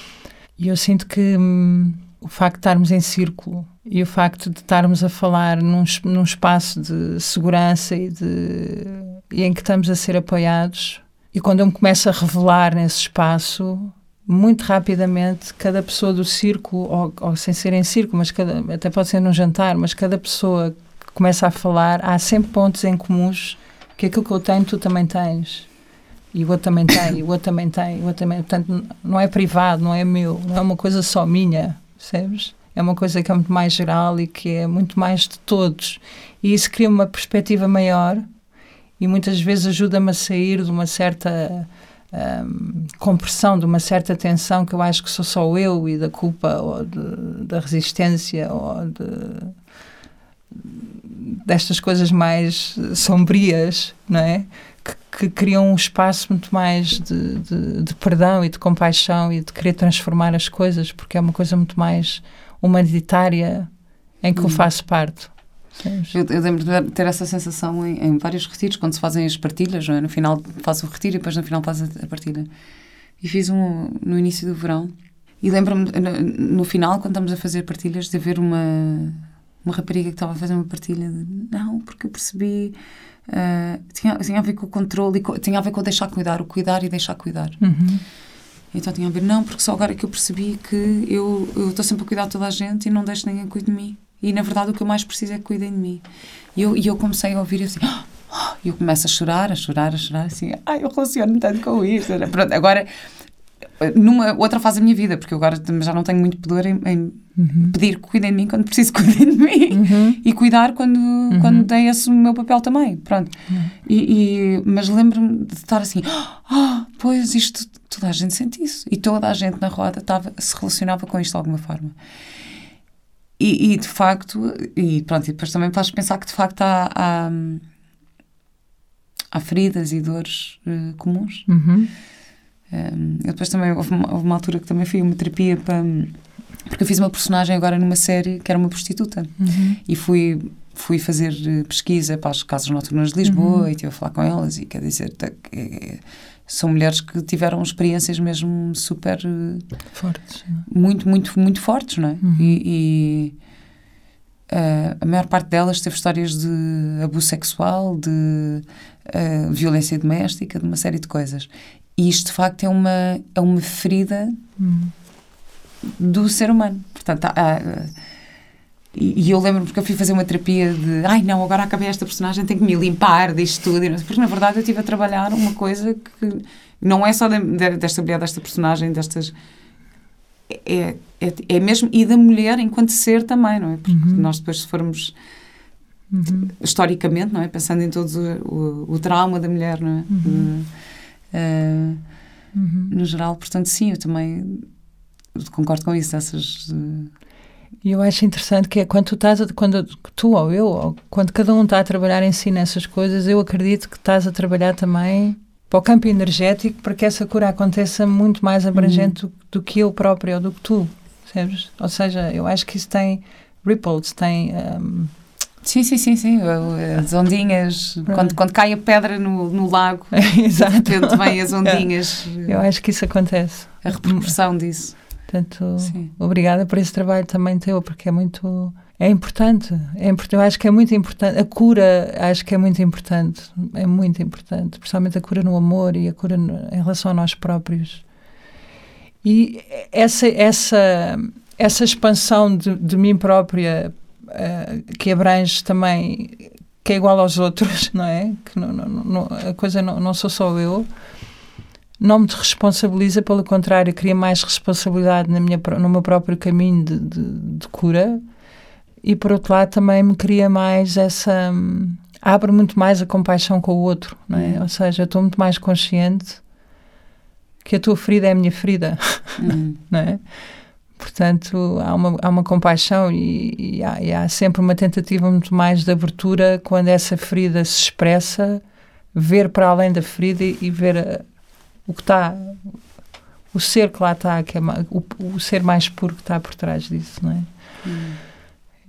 e eu sinto que hum, o facto de estarmos em círculo e o facto de estarmos a falar num, num espaço de segurança e de e em que estamos a ser apoiados e quando eu me começo a revelar nesse espaço, muito rapidamente, cada pessoa do círculo, ou, ou sem ser em círculo, mas cada, até pode ser num jantar, mas cada pessoa que começa a falar, há sempre pontos em comuns que aquilo que eu tenho, tu também tens. E o outro também tem, e o outro também tem, o outro também. Portanto, não é privado, não é meu, não é uma coisa só minha, percebes? É uma coisa que é muito mais geral e que é muito mais de todos. E isso cria uma perspectiva maior e muitas vezes ajuda-me a sair de uma certa um, compressão, de uma certa tensão que eu acho que sou só eu e da culpa ou de, da resistência ou de, destas coisas mais sombrias, não é? Que, que criam um espaço muito mais de, de, de, perdão e de compaixão e de querer transformar as coisas, porque é uma coisa muito mais humanitária em que hum. eu faço parte. Eu, eu, lembro de ter essa sensação em, em, vários retiros, quando se fazem as partilhas, é? no final faço o retiro e depois no final faço a, a partilha. E fiz um no início do verão. E lembro-me, no, no, final, quando estamos a fazer partilhas, de haver uma, uma rapariga que estava a fazer uma partilha de não, porque eu percebi. Uh, tinha, tinha a ver com o controle, e tinha a ver com o deixar cuidar, o cuidar e deixar cuidar. Uhum. Então tinha a ver, não, porque só agora é que eu percebi que eu estou sempre a cuidar de toda a gente e não deixo ninguém cuidar de mim. E na verdade o que eu mais preciso é que cuidem de mim. E eu, e eu comecei a ouvir assim, e eu começo a chorar, a chorar, a chorar, assim, ai, eu relaciono tanto com isso. Pronto, agora, numa outra fase da minha vida, porque eu agora já não tenho muito pudor em, em uhum. pedir que cuidem de mim quando preciso cuidem de mim uhum. e cuidar quando, uhum. quando tem esse o meu papel também. Pronto. Uhum. E, e, mas lembro-me de estar assim, ah, pois isto, toda a gente sente isso. E toda a gente na roda estava, se relacionava com isto de alguma forma. E, e, de facto, e pronto, e depois também faz pensar que de facto há, há, há feridas e dores uh, comuns. Uhum. Um, eu depois também, houve uma, houve uma, altura que também fui uma terapia para. Porque eu fiz uma personagem agora numa série que era uma prostituta. Uhum. E fui, fui fazer eh, pesquisa para as casas noturnas de Lisboa uhum. e estive a falar com elas. E quer dizer, são mulheres que tiveram experiências mesmo super eh, fortes, muito muito muito fortes, não é? Uhum. E, e uh, a maior parte delas teve histórias de abuso sexual, de uh, violência doméstica, de uma série de coisas. E isto de facto é uma é uma ferida uhum. do ser humano. Portanto, há, e, e, eu lembro-me porque eu fui fazer uma terapia de ai não, agora acabei esta personagem, tenho que me limpar disto tudo. Porque na verdade eu estive a trabalhar uma coisa que não é só de, de, desta mulher, desta personagem, destas. É, é, é mesmo. E da mulher enquanto ser também, não é? Porque uhum. nós depois, se formos. Uhum. historicamente, não é? Pensando em todo o, o, o trauma da mulher, não é? Uhum. Uh, no geral, portanto, sim, eu também concordo com isso, essas. Uh, e eu acho interessante que é quando tu estás, a, quando tu ou eu, ou quando cada um está a trabalhar em si nessas coisas, eu acredito que estás a trabalhar também para o campo energético para que essa cura aconteça muito mais abrangente uhum. do, do, que eu próprio ou do que tu, sabes? Ou seja, eu acho que isso tem ripples, tem... Um, Sim, sim, sim, sim. As ondinhas, quando, quando cai a pedra no, no lago, Exato. de repente vem as ondinhas. Eu acho que isso acontece. A repercussão disso. Portanto, Sim. obrigada por esse trabalho também teu, porque é muito. É importante, é importante, eu acho que é muito importante. A cura, acho que é muito importante, é muito importante, principalmente a cura no amor e a cura no, em relação a nós próprios. E essa, essa, essa expansão de, de mim própria, uh, que abrange também, que é igual aos outros, não é? Que não, não, não a coisa não, não sou só eu não me responsabiliza, pelo contrário, cria mais responsabilidade na minha, no meu próprio caminho de, de, de cura e, por outro lado, também me cria mais essa. Hum, abre muito mais a compaixão com o outro, não é? Uhum. Ou seja, eu estou muito mais consciente que a tua ferida é a minha ferida, uhum. não é? Portanto, há uma, há uma compaixão e, e, há, e, há, sempre uma tentativa muito mais de abertura quando essa ferida se expressa, ver para além da ferida e, ver o que está o ser que lá está, que é o, o ser mais puro que está por trás disso, não é? Hum.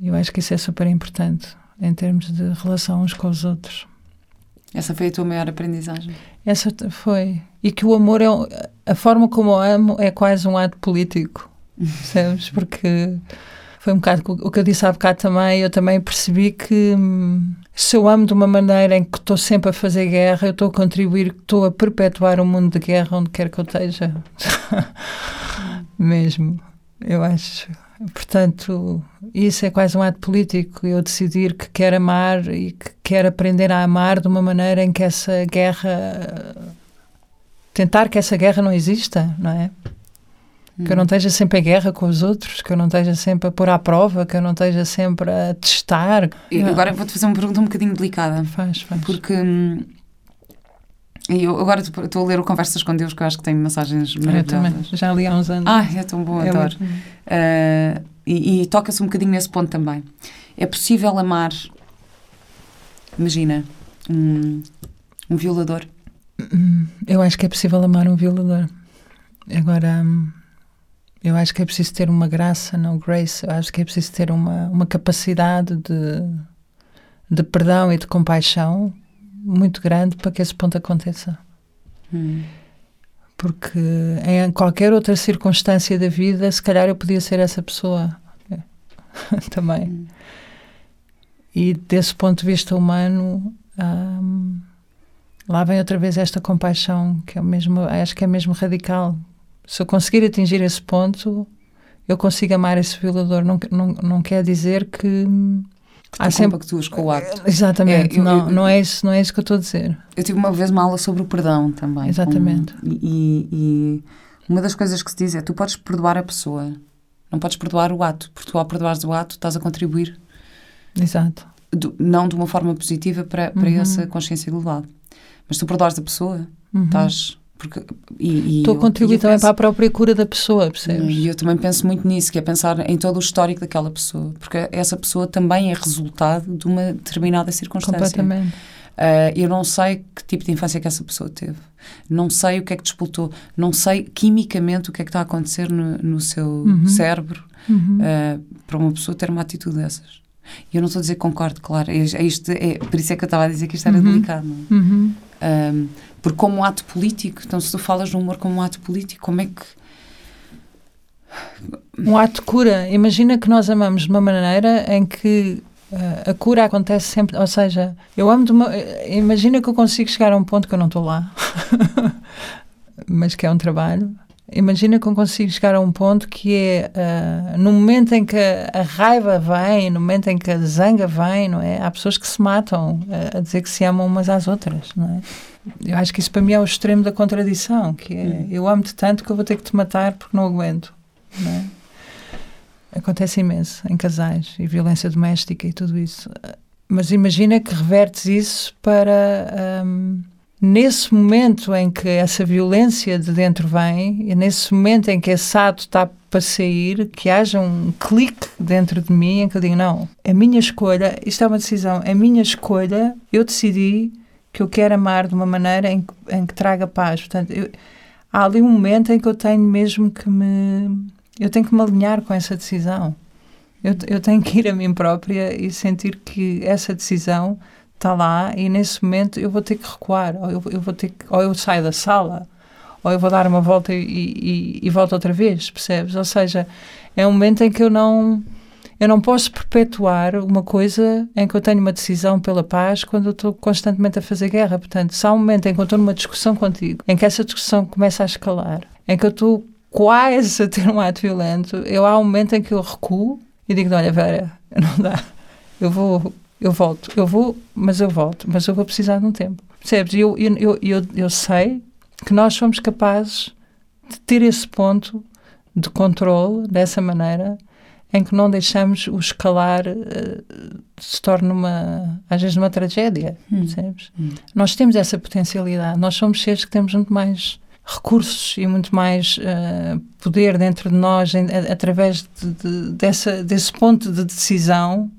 Eu acho que isso é super importante em termos de relação uns com os outros. Essa foi a tua maior aprendizagem? Essa foi. E que o amor é. A forma como eu amo é quase um ato político, sabes? Porque foi um bocado o que eu disse há bocado também. Eu também percebi que hum, se eu amo de uma maneira em que estou sempre a fazer guerra, eu estou a contribuir, estou a perpetuar um mundo de guerra onde quer que eu esteja. Mesmo, eu acho. Portanto, isso é quase um ato político. Eu decidir que quero amar e que quero aprender a amar de uma maneira em que essa guerra. tentar que essa guerra não exista, não é? Que eu não esteja sempre em guerra com os outros, que eu não esteja sempre a pôr à prova, que eu não esteja sempre a testar. E agora vou-te fazer uma pergunta um bocadinho delicada. Faz, faz. Porque hum, eu agora estou a ler o Conversas com Deus, que eu acho que tem mensagens Eu maravilhosas. Já li há uns anos. Ah, é tão bom, É adoro. Uh, e e toca-se um bocadinho nesse ponto também. É possível amar, imagina, um, um violador? Hum, Eu acho que é possível amar um violador. Agora, hum, eu acho que é preciso ter uma graça, não grace. Eu acho que é preciso ter uma, uma capacidade de, de perdão e de compaixão muito grande para que esse ponto aconteça. Hum. Porque em qualquer outra circunstância da vida, se calhar eu podia ser essa pessoa também. Hum. E desse ponto de vista humano, hum, lá vem outra vez esta compaixão, que é mesmo, acho que é mesmo radical. Se eu conseguir atingir esse ponto, eu consigo amar esse violador. Não, não, não quer dizer que há sempre. compactuas com o ato. Exatamente, É, eu- não, eu- não, é isso, não é isso que eu estou a dizer. Eu tive uma vez uma aula sobre o perdão também. Exatamente. com- e, e uma das coisas que se diz é: tu podes perdoar a pessoa, não podes perdoar o ato, porque tu, ao perdoares o ato, estás a contribuir, Exato. do- não de uma forma positiva, para, para Uhum. essa consciência global. Mas tu perdoares a pessoa, Uhum. estás. Porque, e, e Estou a contribuir também penso- para a própria cura da pessoa, percebes? E eu também penso muito nisso, que é pensar em todo o histórico daquela pessoa, porque essa pessoa também é resultado de uma determinada circunstância. Completamente. Ah, eu não sei que tipo de infância que essa pessoa teve. Não sei o que é que disputou. Não sei quimicamente o que é que está a acontecer no, no seu Uhum. cérebro Uhum. ah, para uma pessoa ter uma atitude dessas. E eu não estou a dizer concordo, claro. É, é isto, é, por isso é que eu estava a dizer que isto era Uhum. delicado. Não é? Ahm, porque como um ato político, então se tu falas no humor como um ato político, como é que... Um ato de cura. Imagina que nós amamos de uma maneira em que eh, a cura acontece sempre. Ou seja, eu amo de uma. Imagina que eu consigo chegar a um ponto que eu não estou lá, mas que é um trabalho. Imagina que eu consigo chegar a um ponto que é eh, no momento em que a raiva vem, no momento em que a zanga vem, não é? Há pessoas que se matam eh, a dizer que se amam umas às outras, não é? Eu acho que isso para mim é o extremo da contradição, que é Hum. eu amo-te tanto que eu vou ter que te matar porque não aguento, não é? Acontece imenso em casais e violência doméstica e tudo isso. Mas imagina que revertes isso para hum, nesse momento em que essa violência de dentro vem, e nesse momento em que esse ato está para sair, que haja um clique dentro de mim em que eu digo: não, a minha escolha, isto é uma decisão, a minha escolha, eu decidi que eu quero amar de uma maneira em, em que traga paz. Portanto, eu- há ali um momento em que eu tenho mesmo que me. Eu tenho que me alinhar com essa decisão. Eu, eu tenho que ir a mim própria e sentir que essa decisão está lá e nesse momento eu vou ter que recuar, ou eu, eu vou ter que, ou eu saio da sala, ou eu vou dar uma volta e, e, e volto outra vez, percebes? Ou seja, é um momento em que eu não eu não posso perpetuar uma coisa em que eu tenho uma decisão pela paz quando eu estou constantemente a fazer guerra. Portanto, se há um momento em que eu estou numa discussão contigo, em que essa discussão começa a escalar, em que eu estou quase a ter um ato violento, eu há um momento em que eu recuo e digo, olha Vera, não dá, eu vou, eu volto, eu vou, mas eu volto, mas eu vou precisar de um tempo. Percebes? Eu, eu, eu, eu, eu sei que nós somos capazes de ter esse ponto de controle dessa maneira em que não deixamos o escalar eh, se torne uma, às vezes uma tragédia, Hum. percebes? Hum. Nós temos essa potencialidade, nós somos seres que temos muito mais recursos e muito mais eh, poder dentro de nós em- a- através de, de- dessa, desse ponto de decisão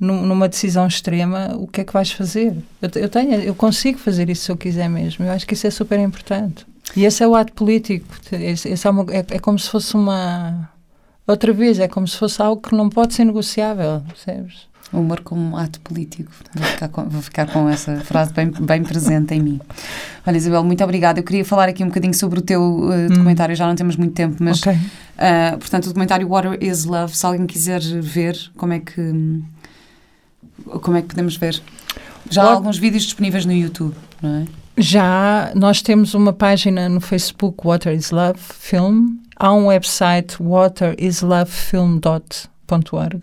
numa decisão extrema, o que é que vais fazer? Eu, te- eu tenho, eu consigo fazer isso se eu quiser mesmo. Eu acho que isso é super importante. E esse é o ato político. Esse, esse é, uma- é- é como se fosse uma outra vez, é como se fosse algo que não pode ser negociável, percebes? O humor como um ato político. Vou ficar com, vou ficar com essa frase bem, bem presente em mim. Olha, Isabel, muito obrigada. Eu queria falar aqui um bocadinho sobre o teu uh, documentário, já não temos muito tempo, mas ok. Uh, portanto, o documentário Water is Love, se alguém quiser ver, como é que, como é que podemos ver? Já há alguns vídeos disponíveis no YouTube, não é? Já, nós temos uma página no Facebook, Water is Love Film. Há um website, waterislovefilm.org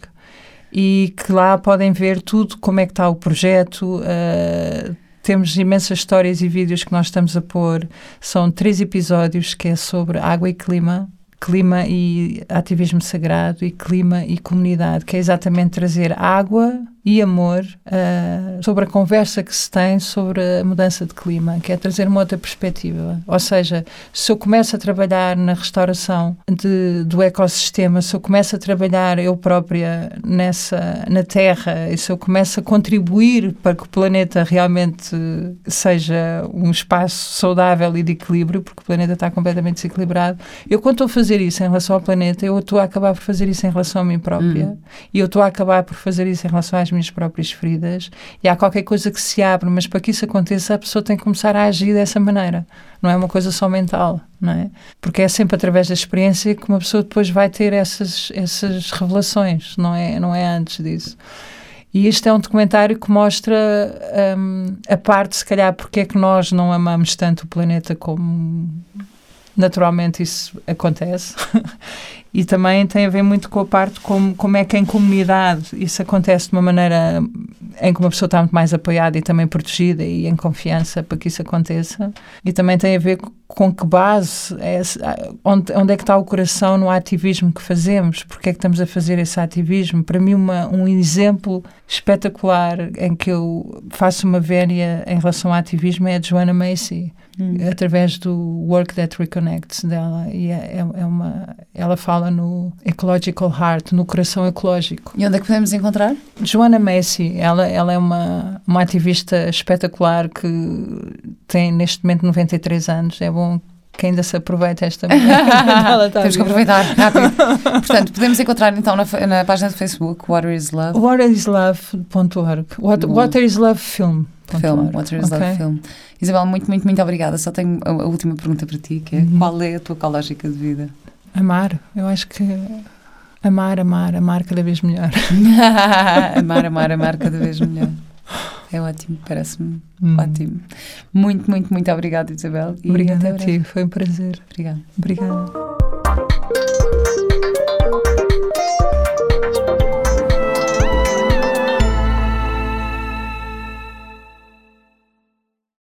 e que lá podem ver tudo, como é que está o projeto. Uh, temos imensas histórias e vídeos que nós estamos a pôr. São três episódios que é sobre água e clima clima e ativismo sagrado e clima e comunidade, que é exatamente trazer água e amor uh, sobre a conversa que se tem sobre a mudança de clima, que é trazer uma outra perspectiva. Ou seja, se eu começo a trabalhar na restauração de, do ecossistema, se eu começo a trabalhar eu própria nessa na Terra, e se eu começo a contribuir para que o planeta realmente seja um espaço saudável e de equilíbrio, porque o planeta está completamente desequilibrado, eu quando estou a fazer isso em relação ao planeta, eu estou a acabar por fazer isso em relação a mim própria, hum. e eu estou a acabar por fazer isso em relação às minhas próprias feridas e há qualquer coisa que se abre, mas para que isso aconteça a pessoa tem que começar a agir dessa maneira. Não é uma coisa só mental, não é? Porque é sempre através da experiência que uma pessoa depois vai ter essas, essas revelações, não é, não é antes disso. E este é um documentário que mostra um, a parte, se calhar, porque é que nós não amamos tanto o planeta como naturalmente isso acontece. e também tem a ver muito com a parte como, como é que em comunidade isso acontece de uma maneira em que uma pessoa está muito mais apoiada e também protegida e em confiança para que isso aconteça. E também tem a ver com que base, é, onde, onde é que está o coração no ativismo que fazemos, porque é que estamos a fazer esse ativismo. Para mim, uma, um exemplo espetacular em que eu faço uma vénia em relação ao ativismo é a Joanna Macy, hum. através do Work That Reconnects dela. E é, é, é uma, ela fala no Ecological Heart, no coração ecológico. E onde é que podemos encontrar? Joanna Macy, ela, ela é uma, uma ativista espetacular que tem neste momento 93 anos. É bom que ainda se aproveita esta mulher. Temos que aproveitar rápido. Portanto, podemos encontrar então na, na página do Facebook Water is Love. Waterislove.org. Water, Water is Love Film. Film, Water is okay. Love Film. Isabel, muito, muito, muito obrigada. Só tenho a, a última pergunta para ti, que é uhum. qual é a tua ecológica de vida? Amar. Eu acho que amar, amar, amar cada vez melhor. amar, amar, amar cada vez melhor. É ótimo, parece-me hum. ótimo. Muito, muito, muito obrigada, Isabel. Obrigada a ti, foi um prazer. Obrigada. Obrigada.